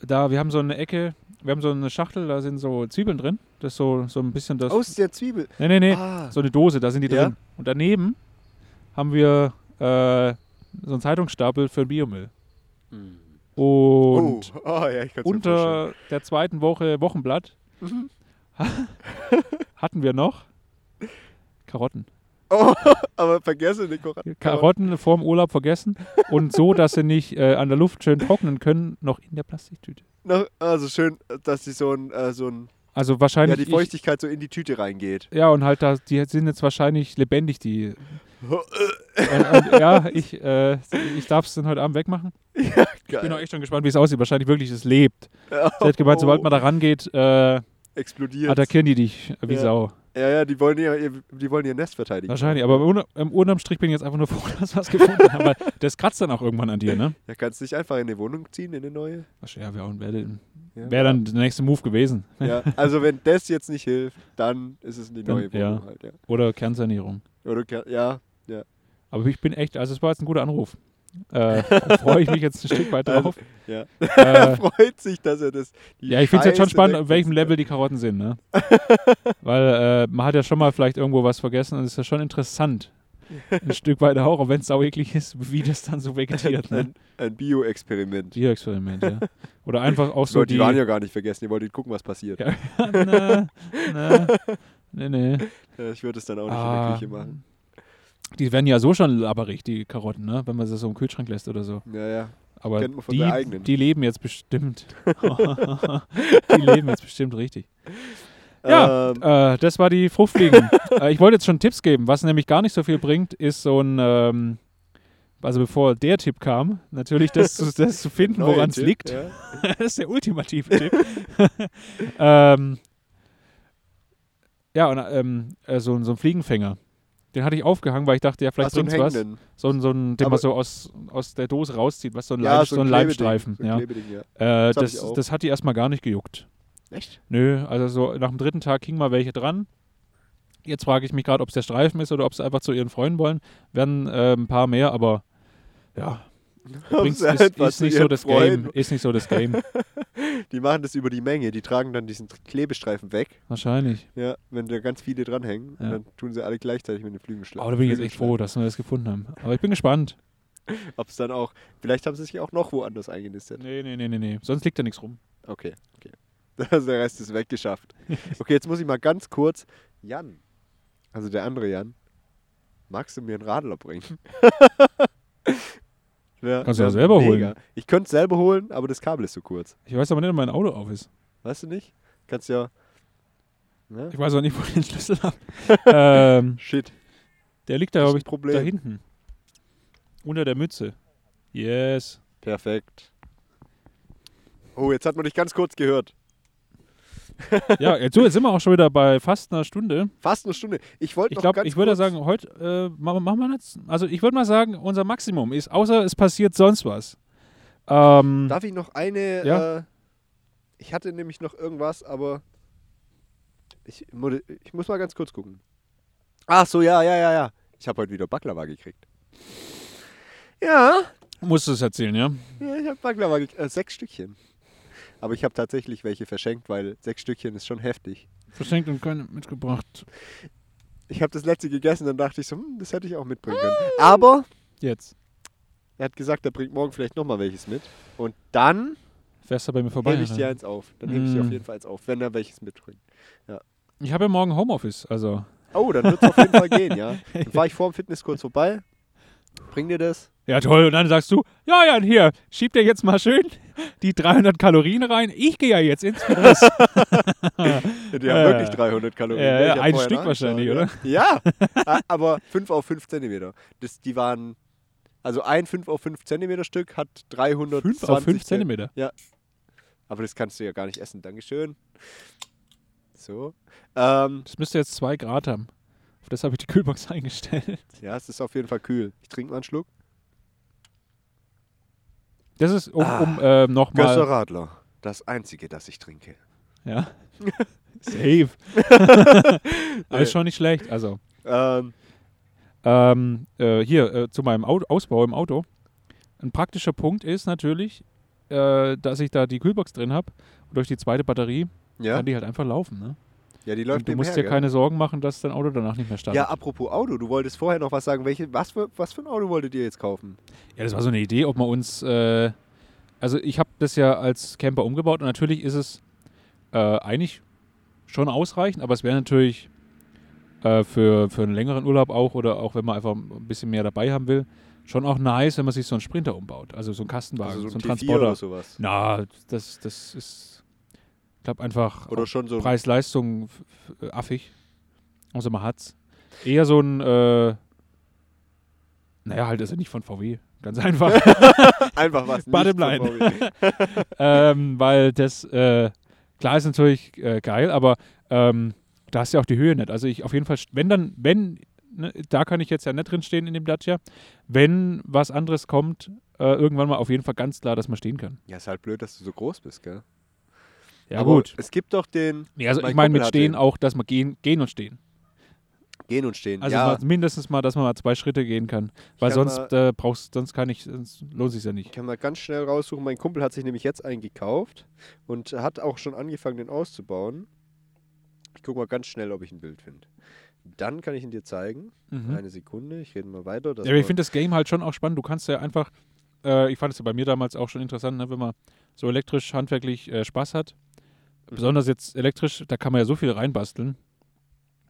da, wir haben so eine Ecke, wir haben so eine Schachtel, da sind so Zwiebeln drin. Das ist so, so ein bisschen das. Aus der Zwiebel. nee, nee, nee. Ah. So eine Dose, da sind die Ja. drin. Und daneben haben wir äh, so einen Zeitungsstapel für Biomüll. Hm. Und oh. oh, ja, unter der zweiten Woche Wochenblatt Mhm. hatten wir noch Karotten. Oh, aber vergessene Karotten. Karotten vorm Urlaub vergessen und so, dass sie nicht äh, an der Luft schön trocknen können, noch in der Plastiktüte. Noch, also schön, dass die so ein, äh, so ein Also ja, wahrscheinlich. die Feuchtigkeit so in die Tüte reingeht. ich, ja, und halt da, die sind jetzt wahrscheinlich lebendig, die. Und, und, ja, ich, äh, ich darf es dann heute Abend wegmachen. Ich bin auch echt schon gespannt, wie es aussieht. Wahrscheinlich wirklich, es lebt. Sie hat gemeint, sobald man da rangeht, äh, explodiert. attackieren die dich wie Ja. Sau. Ja, ja, die wollen ihr, die wollen ihr Nest verteidigen. Wahrscheinlich, aber im unterm Strich bin ich jetzt einfach nur froh, dass wir es gefunden haben, weil das kratzt dann auch irgendwann an dir, ne? Ja, kannst du nicht einfach in eine Wohnung ziehen, in eine neue? Ja, wäre wär, Ja. wär dann der nächste Move gewesen. Ja, also wenn das jetzt nicht hilft, dann ist es die Dann- neue Wohnung ja. halt, ja. Oder Kernsanierung. Oder, ke- ja, Aber ich bin echt, also es war jetzt ein guter Anruf. Äh, da freue ich mich jetzt ein Stück weit drauf. ja. Äh, Freut sich, dass er das. ja, ich finde es jetzt schon spannend, auf welchem. Level die Karotten sind, ne? Weil äh, man hat ja schon mal vielleicht irgendwo was vergessen und es ist ja schon interessant. Ein Stück weiter auch, auch wenn es saueklig ist, wie das dann so vegetiert, ne? Ein, ein Bio-Experiment. Tierexperiment, ja. Oder einfach auch So, so die, die. waren ja gar nicht vergessen, die wollten gucken, was passiert. Ja. na, na, Nee, nee. Ja, ich würde es dann auch nicht in Ah, der Küche machen. Die werden ja so schon labberig, die Karotten, ne? wenn man sie so im Kühlschrank lässt oder so. Ja, ja. Aber Kennt man von die, die leben jetzt bestimmt. die leben jetzt bestimmt richtig. Ja, Ähm, Äh, das war die Fruchtfliegen. äh, ich wollte jetzt schon Tipps geben. Was nämlich gar nicht so viel bringt, ist so ein, ähm, also bevor der Tipp kam, natürlich das, zu- das zu finden, woran es liegt. Ja. das ist der ultimative Tipp. ähm, ja, und ähm, äh, so, so ein Fliegenfänger. Den hatte ich aufgehangen, weil ich dachte, ja, vielleicht Ach, so bringt's was. So ein, so ein, den Aber- man so aus, aus der Dose rauszieht, was so ein, Ja, Leim, so so ein Leimstreifen. so ein ja. Äh, Das das, das hat die erstmal gar nicht gejuckt. Echt? Nö, also so nach dem dritten Tag hingen mal welche dran. Jetzt frage ich mich gerade, ob es der Streifen ist oder ob sie einfach zu ihren Freunden wollen. Werden äh, ein paar mehr, aber ja, bringt's, Haben ist, etwas ist nicht so das? Game. Ist nicht so das Game. Die machen das über die Menge. Die tragen dann diesen Klebestreifen weg. Wahrscheinlich. Ja, wenn da ganz viele dranhängen. Ja. Und dann tun sie alle gleichzeitig mit den Flügelschlag. Aber da bin ich jetzt echt froh, dass wir das gefunden haben. Aber ich bin gespannt. Ob es dann auch. Vielleicht haben sie sich auch noch woanders eingenistet. Nee, nee, nee, nee, nee. Sonst liegt da nichts rum. Okay, okay. Also der Rest ist weggeschafft. Okay, jetzt muss ich mal ganz kurz. Jan, also der andere Jan, magst du mir einen Radler bringen? Ja, Kannst du ja selber holen. Ich könnte es selber holen, aber das Kabel ist so kurz. Ich weiß aber nicht, ob mein Auto auf ist. Weißt du nicht? Kannst ja. Ne? Ich weiß auch nicht, wo ich den Schlüssel habe. ähm, Shit. der liegt da, glaube ich, Problem. da hinten. Unter der Mütze. Yes. Perfekt. Oh, jetzt hat man dich ganz kurz gehört. Ja, jetzt, sind wir auch schon wieder bei fast einer Stunde. Fast eine Stunde. Ich wollte Ich noch glaube, ganz ich würde sagen, heute äh, machen wir jetzt. Also ich würde mal sagen, unser Maximum ist, außer es passiert sonst was. Ähm, Darf ich noch eine. Ja. Äh, ich hatte nämlich noch irgendwas, aber. Ich, ich muss mal ganz kurz gucken. Ach so, ja, ja, ja, ja. Ich habe heute wieder Baklava gekriegt. Ja, musst du es erzählen, ja? ja ich habe Baklava gekriegt. Äh, sechs Stückchen. Aber ich habe tatsächlich welche verschenkt, weil sechs Stückchen ist schon heftig. Verschenkt und keine mitgebracht. Ich habe das letzte gegessen, dann dachte ich so, hm, das hätte ich auch mitbringen können. Aber Jetzt. er hat gesagt, er bringt morgen vielleicht nochmal welches mit. Und dann Fährst du bei mir vorbei? hebe ich dir eins auf. Dann hebe ich dir auf Mm. jeden Fall eins auf, wenn er welches mitbringt. Ich habe ja morgen Homeoffice, also. Oh, dann wird es auf jeden Fall gehen, ja. Dann fahre ich vor dem Fitness kurz vorbei. Bring dir das. Ja, toll. Und dann sagst du, ja, ja, hier, schieb dir jetzt mal schön die 300 Kalorien rein. Ich gehe ja jetzt ins Fitness. Die haben Äh. wirklich 300 Kalorien. Ja, ja, hab ein Stück wahrscheinlich, ja. oder? Ja, aber 5 auf 5 Zentimeter. Das, die waren, also ein 5 auf 5 Zentimeter Stück hat 320 5 auf 5 Zel- Zentimeter. Aber das kannst du ja gar nicht essen. Dankeschön. So. Ähm, Das müsste jetzt 2 Grad haben. Auf das habe ich die Kühlbox eingestellt. ja, es ist auf jeden Fall kühl. Ich trinke mal einen Schluck. Das ist, um, Ah. um äh, nochmal. Gösser Radler. Das einzige, das ich trinke. Ja. Safe. Alles schon nicht schlecht. Also, Ähm, ähm, äh, hier äh, zu meinem Au Ausbau im Auto. Ein praktischer Punkt ist natürlich, äh, dass ich da die Kühlbox drin habe. Und durch die zweite Batterie ja, kann die halt einfach laufen. Ne? Ja, die Und läuft du musst nebenher, dir keine Sorgen machen, dass dein Auto danach nicht mehr startet. Ja, apropos Auto, du wolltest vorher noch was sagen. Welche, was, für, was für ein Auto wolltet ihr jetzt kaufen? Ja, das war so eine Idee, ob man uns. Äh, also, ich habe das ja als Camper umgebaut und natürlich ist es äh, eigentlich schon ausreichend, aber es wäre natürlich äh, für, für einen längeren Urlaub auch oder auch wenn man einfach ein bisschen mehr dabei haben will, schon auch nice, wenn man sich so einen Sprinter umbaut. Also so einen Kastenwagen, Also so, so einen ein T4 Transporter. oder sowas. Na, das, das ist, ich glaube, einfach Oder schon so Preis-Leistung äh, affig. Außer man hat's. Eher so ein, äh, naja, halt ist er nicht von VW. Ganz einfach. Einfach was. Bottom line. Ähm, weil das, äh, klar ist natürlich äh, geil, aber ähm, da hast du ja auch die Höhe nicht. Also ich auf jeden Fall, wenn dann, wenn, ne, da kann ich jetzt ja nicht drin stehen in dem Dacia, wenn was anderes kommt, äh, irgendwann mal auf jeden Fall ganz klar, dass man stehen kann. Ja, ist halt blöd, dass du so groß bist, gell? Ja Aber gut. Es gibt doch den Nee, also ich meine mit stehen den. auch, dass man gehen, gehen und stehen. Gehen und Stehen. Also ja, mindestens mal, dass man mal zwei Schritte gehen kann. Weil sonst äh, brauchst, sonst kann ich, sonst lohnt sich ja ich nicht. kann mal ganz schnell raussuchen. Mein Kumpel hat sich nämlich jetzt einen gekauft und hat auch schon angefangen, den auszubauen. Ich gucke mal ganz schnell, ob ich ein Bild finde. Dann kann ich ihn dir zeigen. Mhm. Eine Sekunde, ich rede mal weiter. Ja, ich finde das Game halt schon auch spannend. Du kannst ja einfach, äh, ich fand es ja bei mir damals auch schon interessant, ne, wenn man so elektrisch handwerklich äh, Spaß hat. Mhm. Besonders jetzt elektrisch, da kann man ja so viel reinbasteln.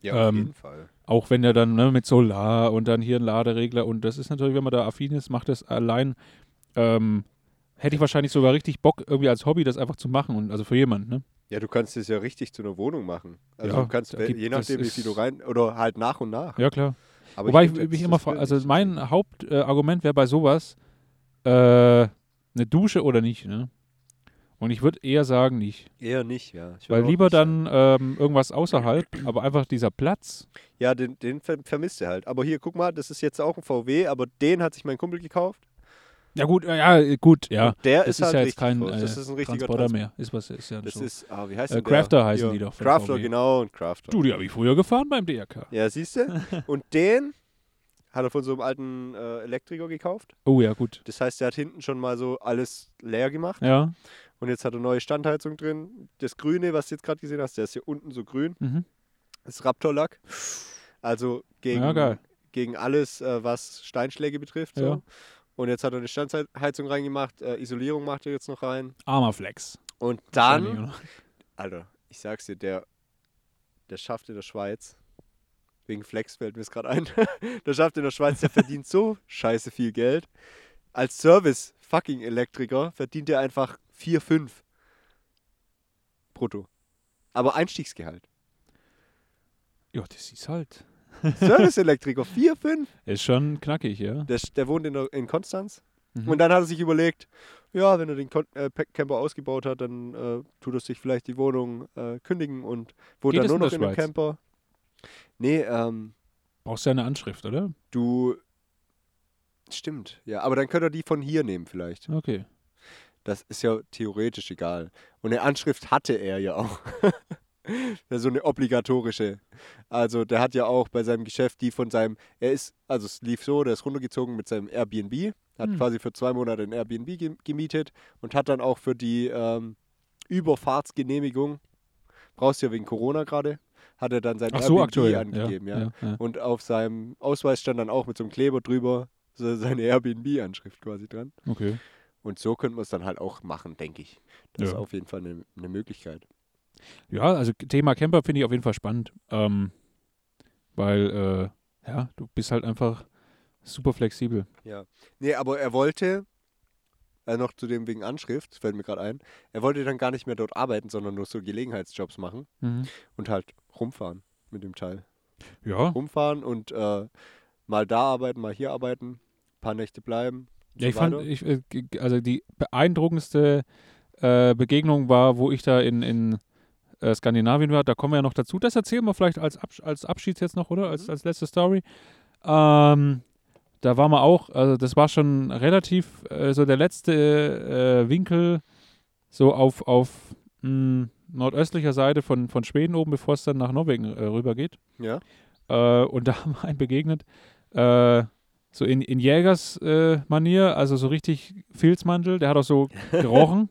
Ja, auf Ähm, jeden Fall. Auch wenn er dann ne, mit Solar und dann hier ein Laderegler und das ist natürlich, wenn man da affin ist, macht das allein. Ähm, hätte ich wahrscheinlich sogar richtig Bock, irgendwie als Hobby das einfach zu machen und also für jemanden, ne? Ja, du kannst es ja richtig zu einer Wohnung machen. Also Ja, du kannst, gibt- je nachdem, wie viel du rein, oder halt nach und nach. Ja, klar. Aber Wobei ich, ich mich immer frage, also mein. Hauptargument äh, wäre bei sowas äh, eine Dusche oder nicht, ne? Und ich würde eher sagen nicht. Eher nicht, ja. Ich Weil lieber dann ähm, irgendwas außerhalb, aber einfach dieser Platz. Ja, den, den ver vermisst er halt. Aber hier, guck mal, das ist jetzt auch ein VW, aber den hat sich mein Kumpel gekauft. Ja gut, äh, ja gut, ja. Und der Das ist, ist halt ja jetzt kein äh, Das ist ein richtiger Transporter Trans- mehr. Ist was ist ja Das so. ist, ah, wie heißt Äh, der? Crafter heißen Ja, die doch Crafter, VW. genau, und Crafter. Du, die habe ich früher gefahren beim DRK. Ja, siehst du? Und den hat er von so einem alten äh, Elektriker gekauft. Oh ja, gut. Das heißt, der hat hinten schon mal so alles leer gemacht. Ja. Und jetzt hat er neue Standheizung drin. Das Grüne, was du jetzt gerade gesehen hast, der ist hier unten so grün. Mhm. Das ist Raptorlack. Also gegen, Ja, gegen alles, äh, was Steinschläge betrifft. So. Ja. Und jetzt hat er eine Standheizung reingemacht. Äh, Isolierung macht er jetzt noch rein. Armerflex. Und Wahrscheinlich, dann? Alter, ich sag's dir, der, der schafft in der Schweiz, wegen Flex fällt mir es gerade ein, der schafft in der Schweiz, der verdient so scheiße viel Geld. Als Service-Fucking-Elektriker verdient er einfach 4, 5 brutto. Aber Einstiegsgehalt. Ja, das ist halt. Service-Elektriker, 4, 5. Ist schon knackig, ja. Der, der wohnt in, in Konstanz. Mhm. Und dann hat er sich überlegt, ja, wenn er den Kon äh, Pe- Camper ausgebaut hat, dann äh, tut er sich vielleicht die Wohnung äh, kündigen und wohnt Geht dann nur in noch der in einem? Camper. Nee, ähm, Brauchst du ja eine Anschrift, oder? du. Stimmt, ja, aber dann könnt ihr die von hier nehmen vielleicht. Okay. Das ist ja theoretisch egal. Und eine Anschrift hatte er ja auch. So eine obligatorische. Also der hat ja auch bei seinem Geschäft die von seinem, er ist, also es lief so, der ist runtergezogen mit seinem Airbnb, hat Hm. quasi für zwei Monate ein Airbnb gem- gemietet und hat dann auch für die ähm, Überfahrtsgenehmigung, brauchst du ja wegen Corona gerade, hat er dann sein Ach so, Airbnb aktuell. angegeben, ja. ja, ja. Und auf seinem Ausweis stand dann auch mit so einem Kleber drüber so seine Airbnb-Anschrift quasi dran. Okay. Und so könnte man es dann halt auch machen, denke ich. Das ist Ja. auf jeden Fall eine, eine Möglichkeit. Ja, also Thema Camper finde ich auf jeden Fall spannend. Ähm, weil, äh, ja, du bist halt einfach super flexibel. Ja. Nee, aber er wollte, äh, noch zu dem wegen Anschrift, fällt mir gerade ein, er wollte dann gar nicht mehr dort arbeiten, sondern nur so Gelegenheitsjobs machen Mhm. und halt rumfahren mit dem Teil. Ja. Rumfahren und äh, mal da arbeiten, mal hier arbeiten, paar Nächte bleiben. Ja, ich fand, ich, äh, also die beeindruckendste äh, Begegnung war, wo ich da in, in äh, Skandinavien war. Da kommen wir ja noch dazu. Das erzählen wir vielleicht als, Abs als Abschied jetzt noch, oder? Als, Mhm. als letzte Story. Ähm, da waren wir auch, also das war schon relativ äh, so der letzte äh, Winkel so auf, auf mh, nordöstlicher Seite von, von Schweden oben, bevor es dann nach Norwegen äh, rüber geht. ja. Äh, und da haben wir einen begegnet, äh, so in, in Jägers-Manier, also so richtig Filzmantel, der hat auch so gerochen,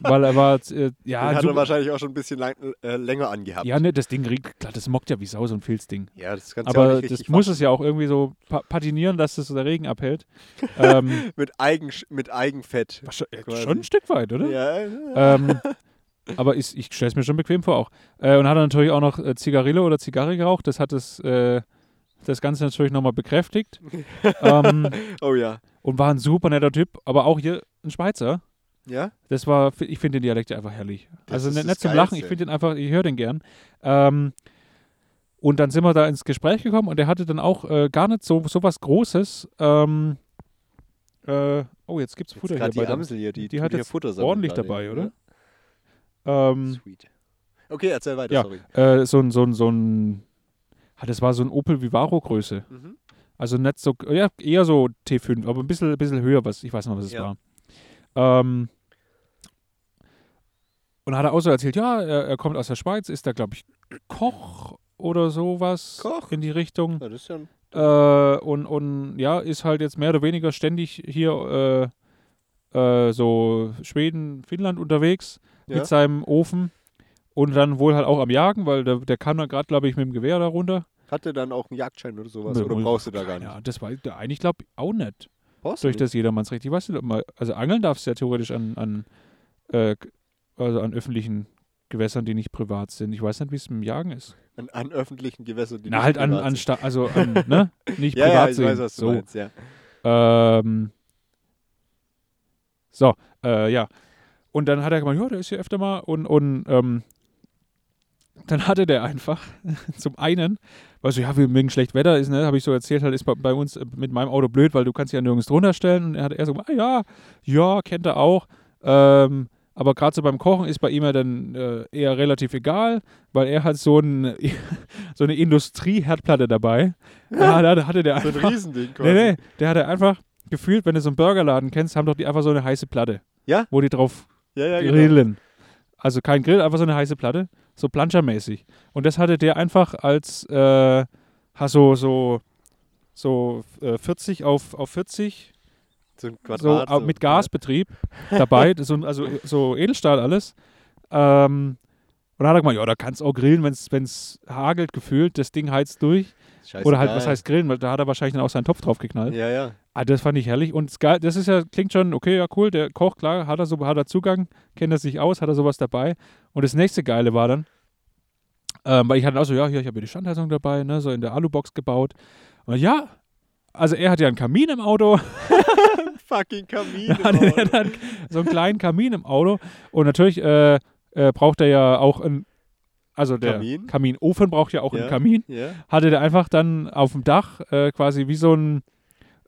weil er war, äh, ja, Den hat er wahrscheinlich auch schon ein bisschen lang, äh, länger angehabt. ja, ne, das Ding riecht, klar, das mockt ja wie Sau, so ein Filzding. Ja, das kannst ja auch Aber nicht das richtig muss es ja auch irgendwie so pa patinieren, dass das so der Regen abhält. ähm, Mit, Eigen, mit Eigenfett. schon, äh, schon ein Stück weit, oder? Ja, ja. Ähm, aber ich, ich stelle es mir schon bequem vor auch. Äh, und hat er natürlich auch noch äh, Zigarille oder Zigarre geraucht. Das hat das, äh, das Ganze natürlich nochmal bekräftigt. ähm, oh ja. und war ein super netter Typ. Aber auch hier ein Schweizer. Ja? Das war, ich finde den Dialekt einfach herrlich. Das also nicht, das nicht zum Lachen, ich finde den einfach, ich höre den gern. Ähm, und dann sind wir da ins Gespräch gekommen und der hatte dann auch äh, gar nicht so, so was Großes. Ähm, äh, oh, jetzt gibt's Futter Jetzt hier die Amsel hier, die, die hat jetzt Futter ordentlich dabei, oder? Ja? Ähm, Sweet. Okay, erzähl weiter, Ja. sorry. äh, so ein, so ein, so ein, das war so ein Opel Vivaro Größe. Mhm. Also nicht so, ja, eher so T5, aber ein bisschen, bisschen höher, was, ich weiß noch, was es Ja. war. Ähm, und hat er auch so erzählt, ja, er, er kommt aus der Schweiz, ist da, glaube ich, Koch oder sowas Koch? in die Richtung. Ja, das ist ja ein Äh, und, und ja, ist halt jetzt mehr oder weniger ständig hier äh, äh, so Schweden, Finnland unterwegs ja. mit seinem Ofen. Und dann wohl halt auch am Jagen, weil der, der kam dann gerade, glaube ich, mit dem Gewehr da runter. Hat der dann auch einen Jagdschein oder sowas? Nö, oder brauchst du da gar nicht? Ja, das war eigentlich, glaube ich, auch nicht. Brauchst du Durch nicht? das Jedermannsrecht. Ich weiß nicht, ob man, also angeln darfst du ja theoretisch an, an, äh, also an öffentlichen Gewässern, die nicht privat sind. Ich weiß nicht, wie es im Jagen ist. An, an öffentlichen Gewässern, die Na, nicht halt an, privat an sind. Sta also an, ne? Nicht Ja, ja, privat ich sind. weiß, was du so. meinst, ja. Ähm, so, äh, ja. Und dann hat er gemeint, ja, der ist hier öfter mal. Und, und ähm, dann hatte der einfach zum einen, weil so, ja, wegen schlecht Wetter ist, ne, habe ich so erzählt, halt ist bei, bei uns äh, mit meinem Auto blöd, weil du kannst ja nirgends drunter stellen. Und er hat er so, ah, ja, ja, kennt er auch. Ähm, aber gerade so beim Kochen ist bei ihm ja dann äh, eher relativ egal, weil er hat so, ein, so eine Industrieherdplatte dabei. Ja, da hatte der So ein einfach, Riesending quasi. Nee, nee, der hatte einfach gefühlt, wenn du so einen Burgerladen kennst, haben doch die einfach so eine heiße Platte. Ja? Wo die drauf Ja, ja, genau. grillen. Also kein Grill, einfach so eine heiße Platte. So planschermäßig. Und das hatte der einfach als äh, so, so, so äh, 40 auf, auf 40 So so, Quadrat. au- mit Gasbetrieb dabei, so, also so Edelstahl alles. Ähm, und dann hat er gemeint, ja, da kannst du auch grillen, wenn es hagelt, gefühlt, das Ding heizt durch. Ja. Oder halt, was heißt grillen, weil da hat er wahrscheinlich dann auch seinen Topf drauf geknallt. Ja, ja. Ah, das fand ich herrlich. Und geil, das ist ja, klingt schon, okay, ja, cool, der Koch, klar, hat er so, hat er Zugang, kennt er sich aus, hat er sowas dabei. Und das nächste Geile war dann, ähm, weil ich hatte auch so, ja, hier, ich habe hier die Standheizung dabei, ne, so in der Alubox gebaut. Und ja, also er hat ja einen Kamin im Auto, Fucking Kamin. er hat so einen kleinen Kamin im Auto. Und natürlich äh, äh, braucht er ja auch einen, also der Kamin? Kaminofen braucht ja auch Ja. einen Kamin ja. hatte der einfach dann auf dem Dach äh, quasi wie so ein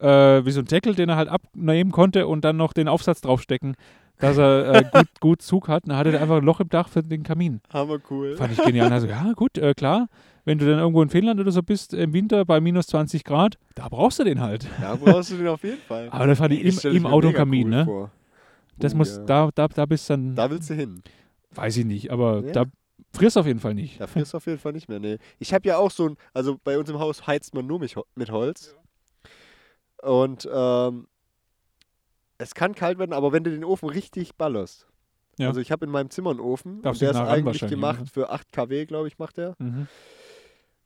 äh, wie so ein Deckel, den er halt abnehmen konnte und dann noch den Aufsatz draufstecken, dass er äh, gut, gut Zug hat. Dann hatte der einfach ein Loch im Dach für den Kamin. Hammer cool. Fand ich genial. Also ja, gut, äh, klar. Wenn du dann irgendwo in Finnland oder so bist, im Winter bei minus 20 Grad, da brauchst du den halt. Da brauchst du den auf jeden Fall. Aber das fand ich im, im Auto Kamin, cool ne? vor. Das Oh, muss, ja. da, da, da bist dann, Da willst du hin. weiß ich nicht, aber Ja. da frierst auf jeden Fall nicht. Da frierst du auf jeden Fall nicht mehr, nee. Ich habe ja auch so ein, also bei uns im Haus heizt man nur mit, Ho- mit Holz. Und ähm, es kann kalt werden, aber wenn du den Ofen richtig ballerst. Ja. Also ich habe in meinem Zimmer einen Ofen und der ist eigentlich gemacht oder? für 8 kW, glaube ich, macht der. Mhm.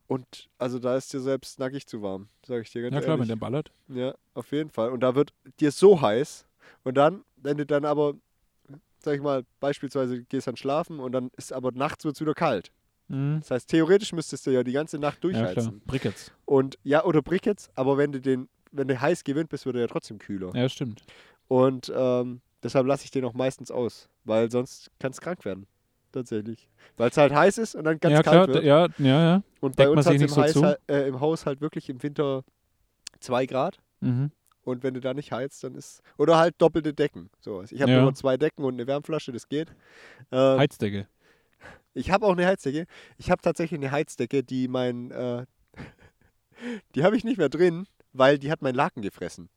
Und also da ist dir selbst nackig zu warm, sage ich dir ganz Ja klar, wenn ehrlich. der ballert. Ja, auf jeden Fall. Und da wird dir so heiß. Und dann, wenn du dann aber, sag ich mal, beispielsweise du gehst dann schlafen und dann ist aber nachts wird es wieder kalt. Mhm. Das heißt, theoretisch müsstest du ja die ganze Nacht Ja, durchheizen. Brickets. und ja, oder Brickets, aber wenn du den, wenn du heiß gewöhnt bist, wird er ja trotzdem kühler. Ja, stimmt. Und ähm, deshalb lasse ich den auch meistens aus, weil sonst kann es krank werden. Tatsächlich. Weil es halt heiß ist und dann ganz ja, kalt klar, wird. ja, ja, ja. und bei deckt man uns hat es im, so äh, im Haus halt wirklich im Winter 2 Grad. Mhm. Und wenn du da nicht heizt, dann ist. Oder halt doppelte Decken. So. Ich habe Ja. immer zwei Decken und eine Wärmflasche, das geht. Ähm, Heizdecke. ich habe auch eine Heizdecke. Ich habe tatsächlich eine Heizdecke, die mein. Äh, die habe ich nicht mehr drin, weil die hat mein Laken gefressen.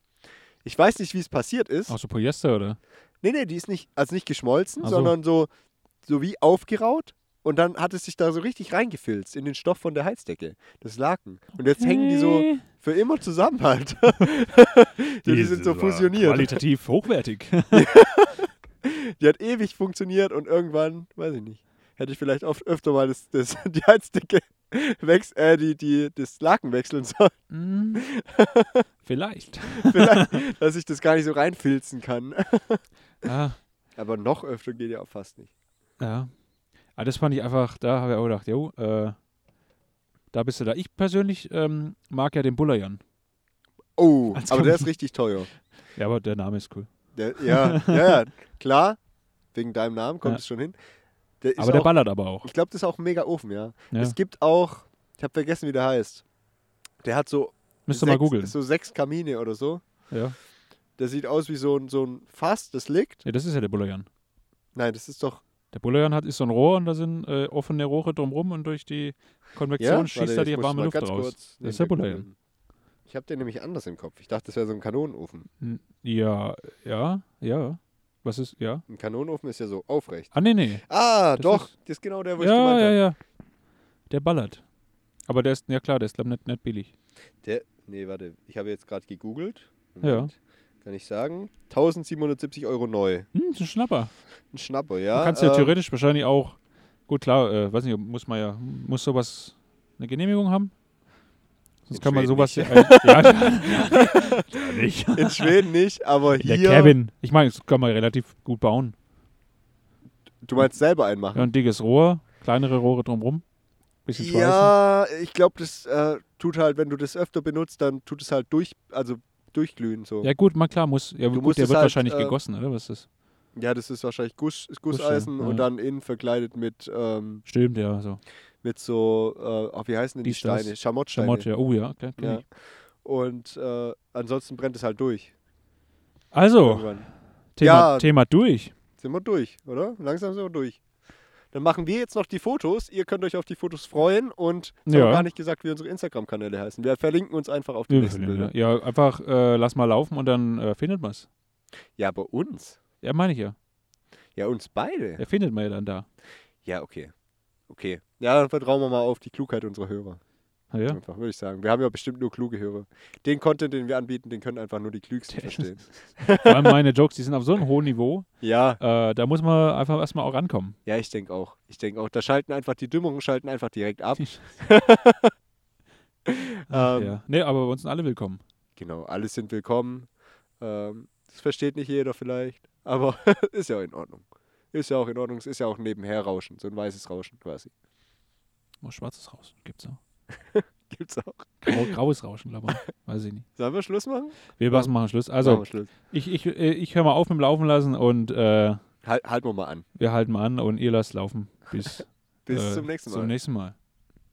Ich weiß nicht, wie es passiert ist. Auch so Polyester, oder? Nee, nee, die ist nicht, also nicht geschmolzen, Ach so. sondern so, so wie aufgeraut. Und dann hat es sich da so richtig reingefilzt in den Stoff von der Heizdecke, das Laken. Und jetzt hängen die so für immer zusammen halt. die, die sind so fusioniert. Qualitativ hochwertig. Die hat ewig funktioniert und irgendwann, weiß ich nicht, hätte ich vielleicht oft öfter mal das, das, die Heizdecke wechs, äh, die, die, das Laken wechseln sollen, Mm. Vielleicht. vielleicht, dass ich das gar nicht so reinfilzen kann. Ja, Aber noch öfter geht ja auch fast nicht. ja. Aber das fand ich einfach, da habe ich auch gedacht, jo, äh, da bist du da. Ich persönlich ähm, mag ja den Bullern. Oh, Als aber der ist richtig teuer. Ja, aber der Name ist cool. Der, ja, ja, ja, klar, wegen deinem Namen kommt Ja. es schon hin. Der aber der auch, ballert aber auch. ich glaube, das ist auch ein mega Ofen, ja. Ja. Es gibt auch, ich habe vergessen, wie der heißt. Der hat so, Müsst sechs, mal googeln. so sechs Kamine oder so. Ja. Der sieht aus wie so ein, so ein Fass, das liegt. ja, das ist ja der Bullern. Nein, das ist doch. Der Bullern hat ist so ein Rohr und da sind äh, offene Rohre drumrum und durch die Konvektion Ja, schießt da ich die warme Luft raus. Das ist der googeln. Ich habe den nämlich anders im Kopf. Ich dachte, das wäre so ein Kanonenofen. N- Ja, ja, ja. Was ist, ja? Ein Kanonenofen ist ja so aufrecht. Ah, nee, nee. Ah, Das doch. ist- das ist genau der, wo ich Ja, gemeint ja, habe. ja. Der ballert. Aber der ist, ja klar, der ist glaub nicht, nicht billig. Der, nee, warte. Ich habe jetzt gerade gegoogelt. Ja. Kann ich sagen? 1770 Euro neu. Hm, ist ein Schnapper. Ein Schnapper, ja. Du kannst ja ähm, theoretisch wahrscheinlich auch, gut klar, äh, weiß nicht, muss man ja, muss sowas eine Genehmigung haben? Sonst In kann man sowas nicht. ja, ja, nicht. In Schweden nicht, aber Der hier. Cabin. Ich meine, das kann man relativ gut bauen. Du meinst selber einmachen? Ja, ein dickes Rohr, kleinere Rohre drumrum. Bisschen schweißen. Ja, ich glaube, das äh, tut halt, wenn du das öfter benutzt, dann tut es halt durch, also durchglühen so. Ja, gut, mal klar, muss. Ja, Du gut, der wird halt, wahrscheinlich äh, gegossen, oder? Was ist das? Ja, das ist wahrscheinlich Guss, Guss, ja, Gusseisen und dann innen verkleidet mit, ähm, Stimmt, ja, so. mit so, äh, ach, wie heißen denn die das. Steine? Schamottsteine. Schamott, ja. Oh ja, kenn Ja. Und äh, ansonsten brennt es halt durch. Also. Thema, Ja. Thema durch. Sind wir durch, oder? Langsam sind wir durch. Dann machen wir jetzt noch die Fotos. Ihr könnt euch auf die Fotos freuen und wir Ja. haben gar nicht gesagt, wie unsere Instagram-Kanäle heißen. Wir verlinken uns einfach auf die nächsten Bilder. Ja, einfach äh, lass mal laufen und dann äh, findet man es. Ja, aber uns. Ja, meine ich ja. Ja, uns beide. Ja, findet man ja dann da. Ja, okay. Okay. Ja, dann vertrauen wir mal auf die Klugheit unserer Hörer. Ah, Ja. Einfach, würde ich sagen. Wir haben ja bestimmt nur kluge Hörer. Den Content, den wir anbieten, den können einfach nur die Klügsten verstehen. Vor allem meine Jokes, die sind auf so einem hohen Niveau. Ja, Äh, da muss man einfach erstmal auch rankommen. ja, ich denke auch. Ich denke auch. Da schalten einfach die Dümmungen schalten einfach direkt ab. Ach, Ähm, ja. Nee, aber bei uns sind alle willkommen. Genau, alle sind willkommen. Ähm, das versteht nicht jeder vielleicht, aber ist ja auch in Ordnung. Ist ja auch in Ordnung. Es ist ja auch nebenher Rauschen, so ein weißes Rauschen quasi. Oh, schwarzes Rauschen gibt's auch. Gibt's auch. Grau, graues Rauschen, glaube ich. Weiß ich nicht. Sollen wir Schluss machen? Wir Machen- machen Schluss. Also, Schluss. ich, ich, äh, ich höre mal auf mit dem Laufen lassen und äh, Halt, halten wir mal an. wir halten mal an und ihr lasst laufen. Bis, Bis äh, zum nächsten Mal. Zum nächsten Mal.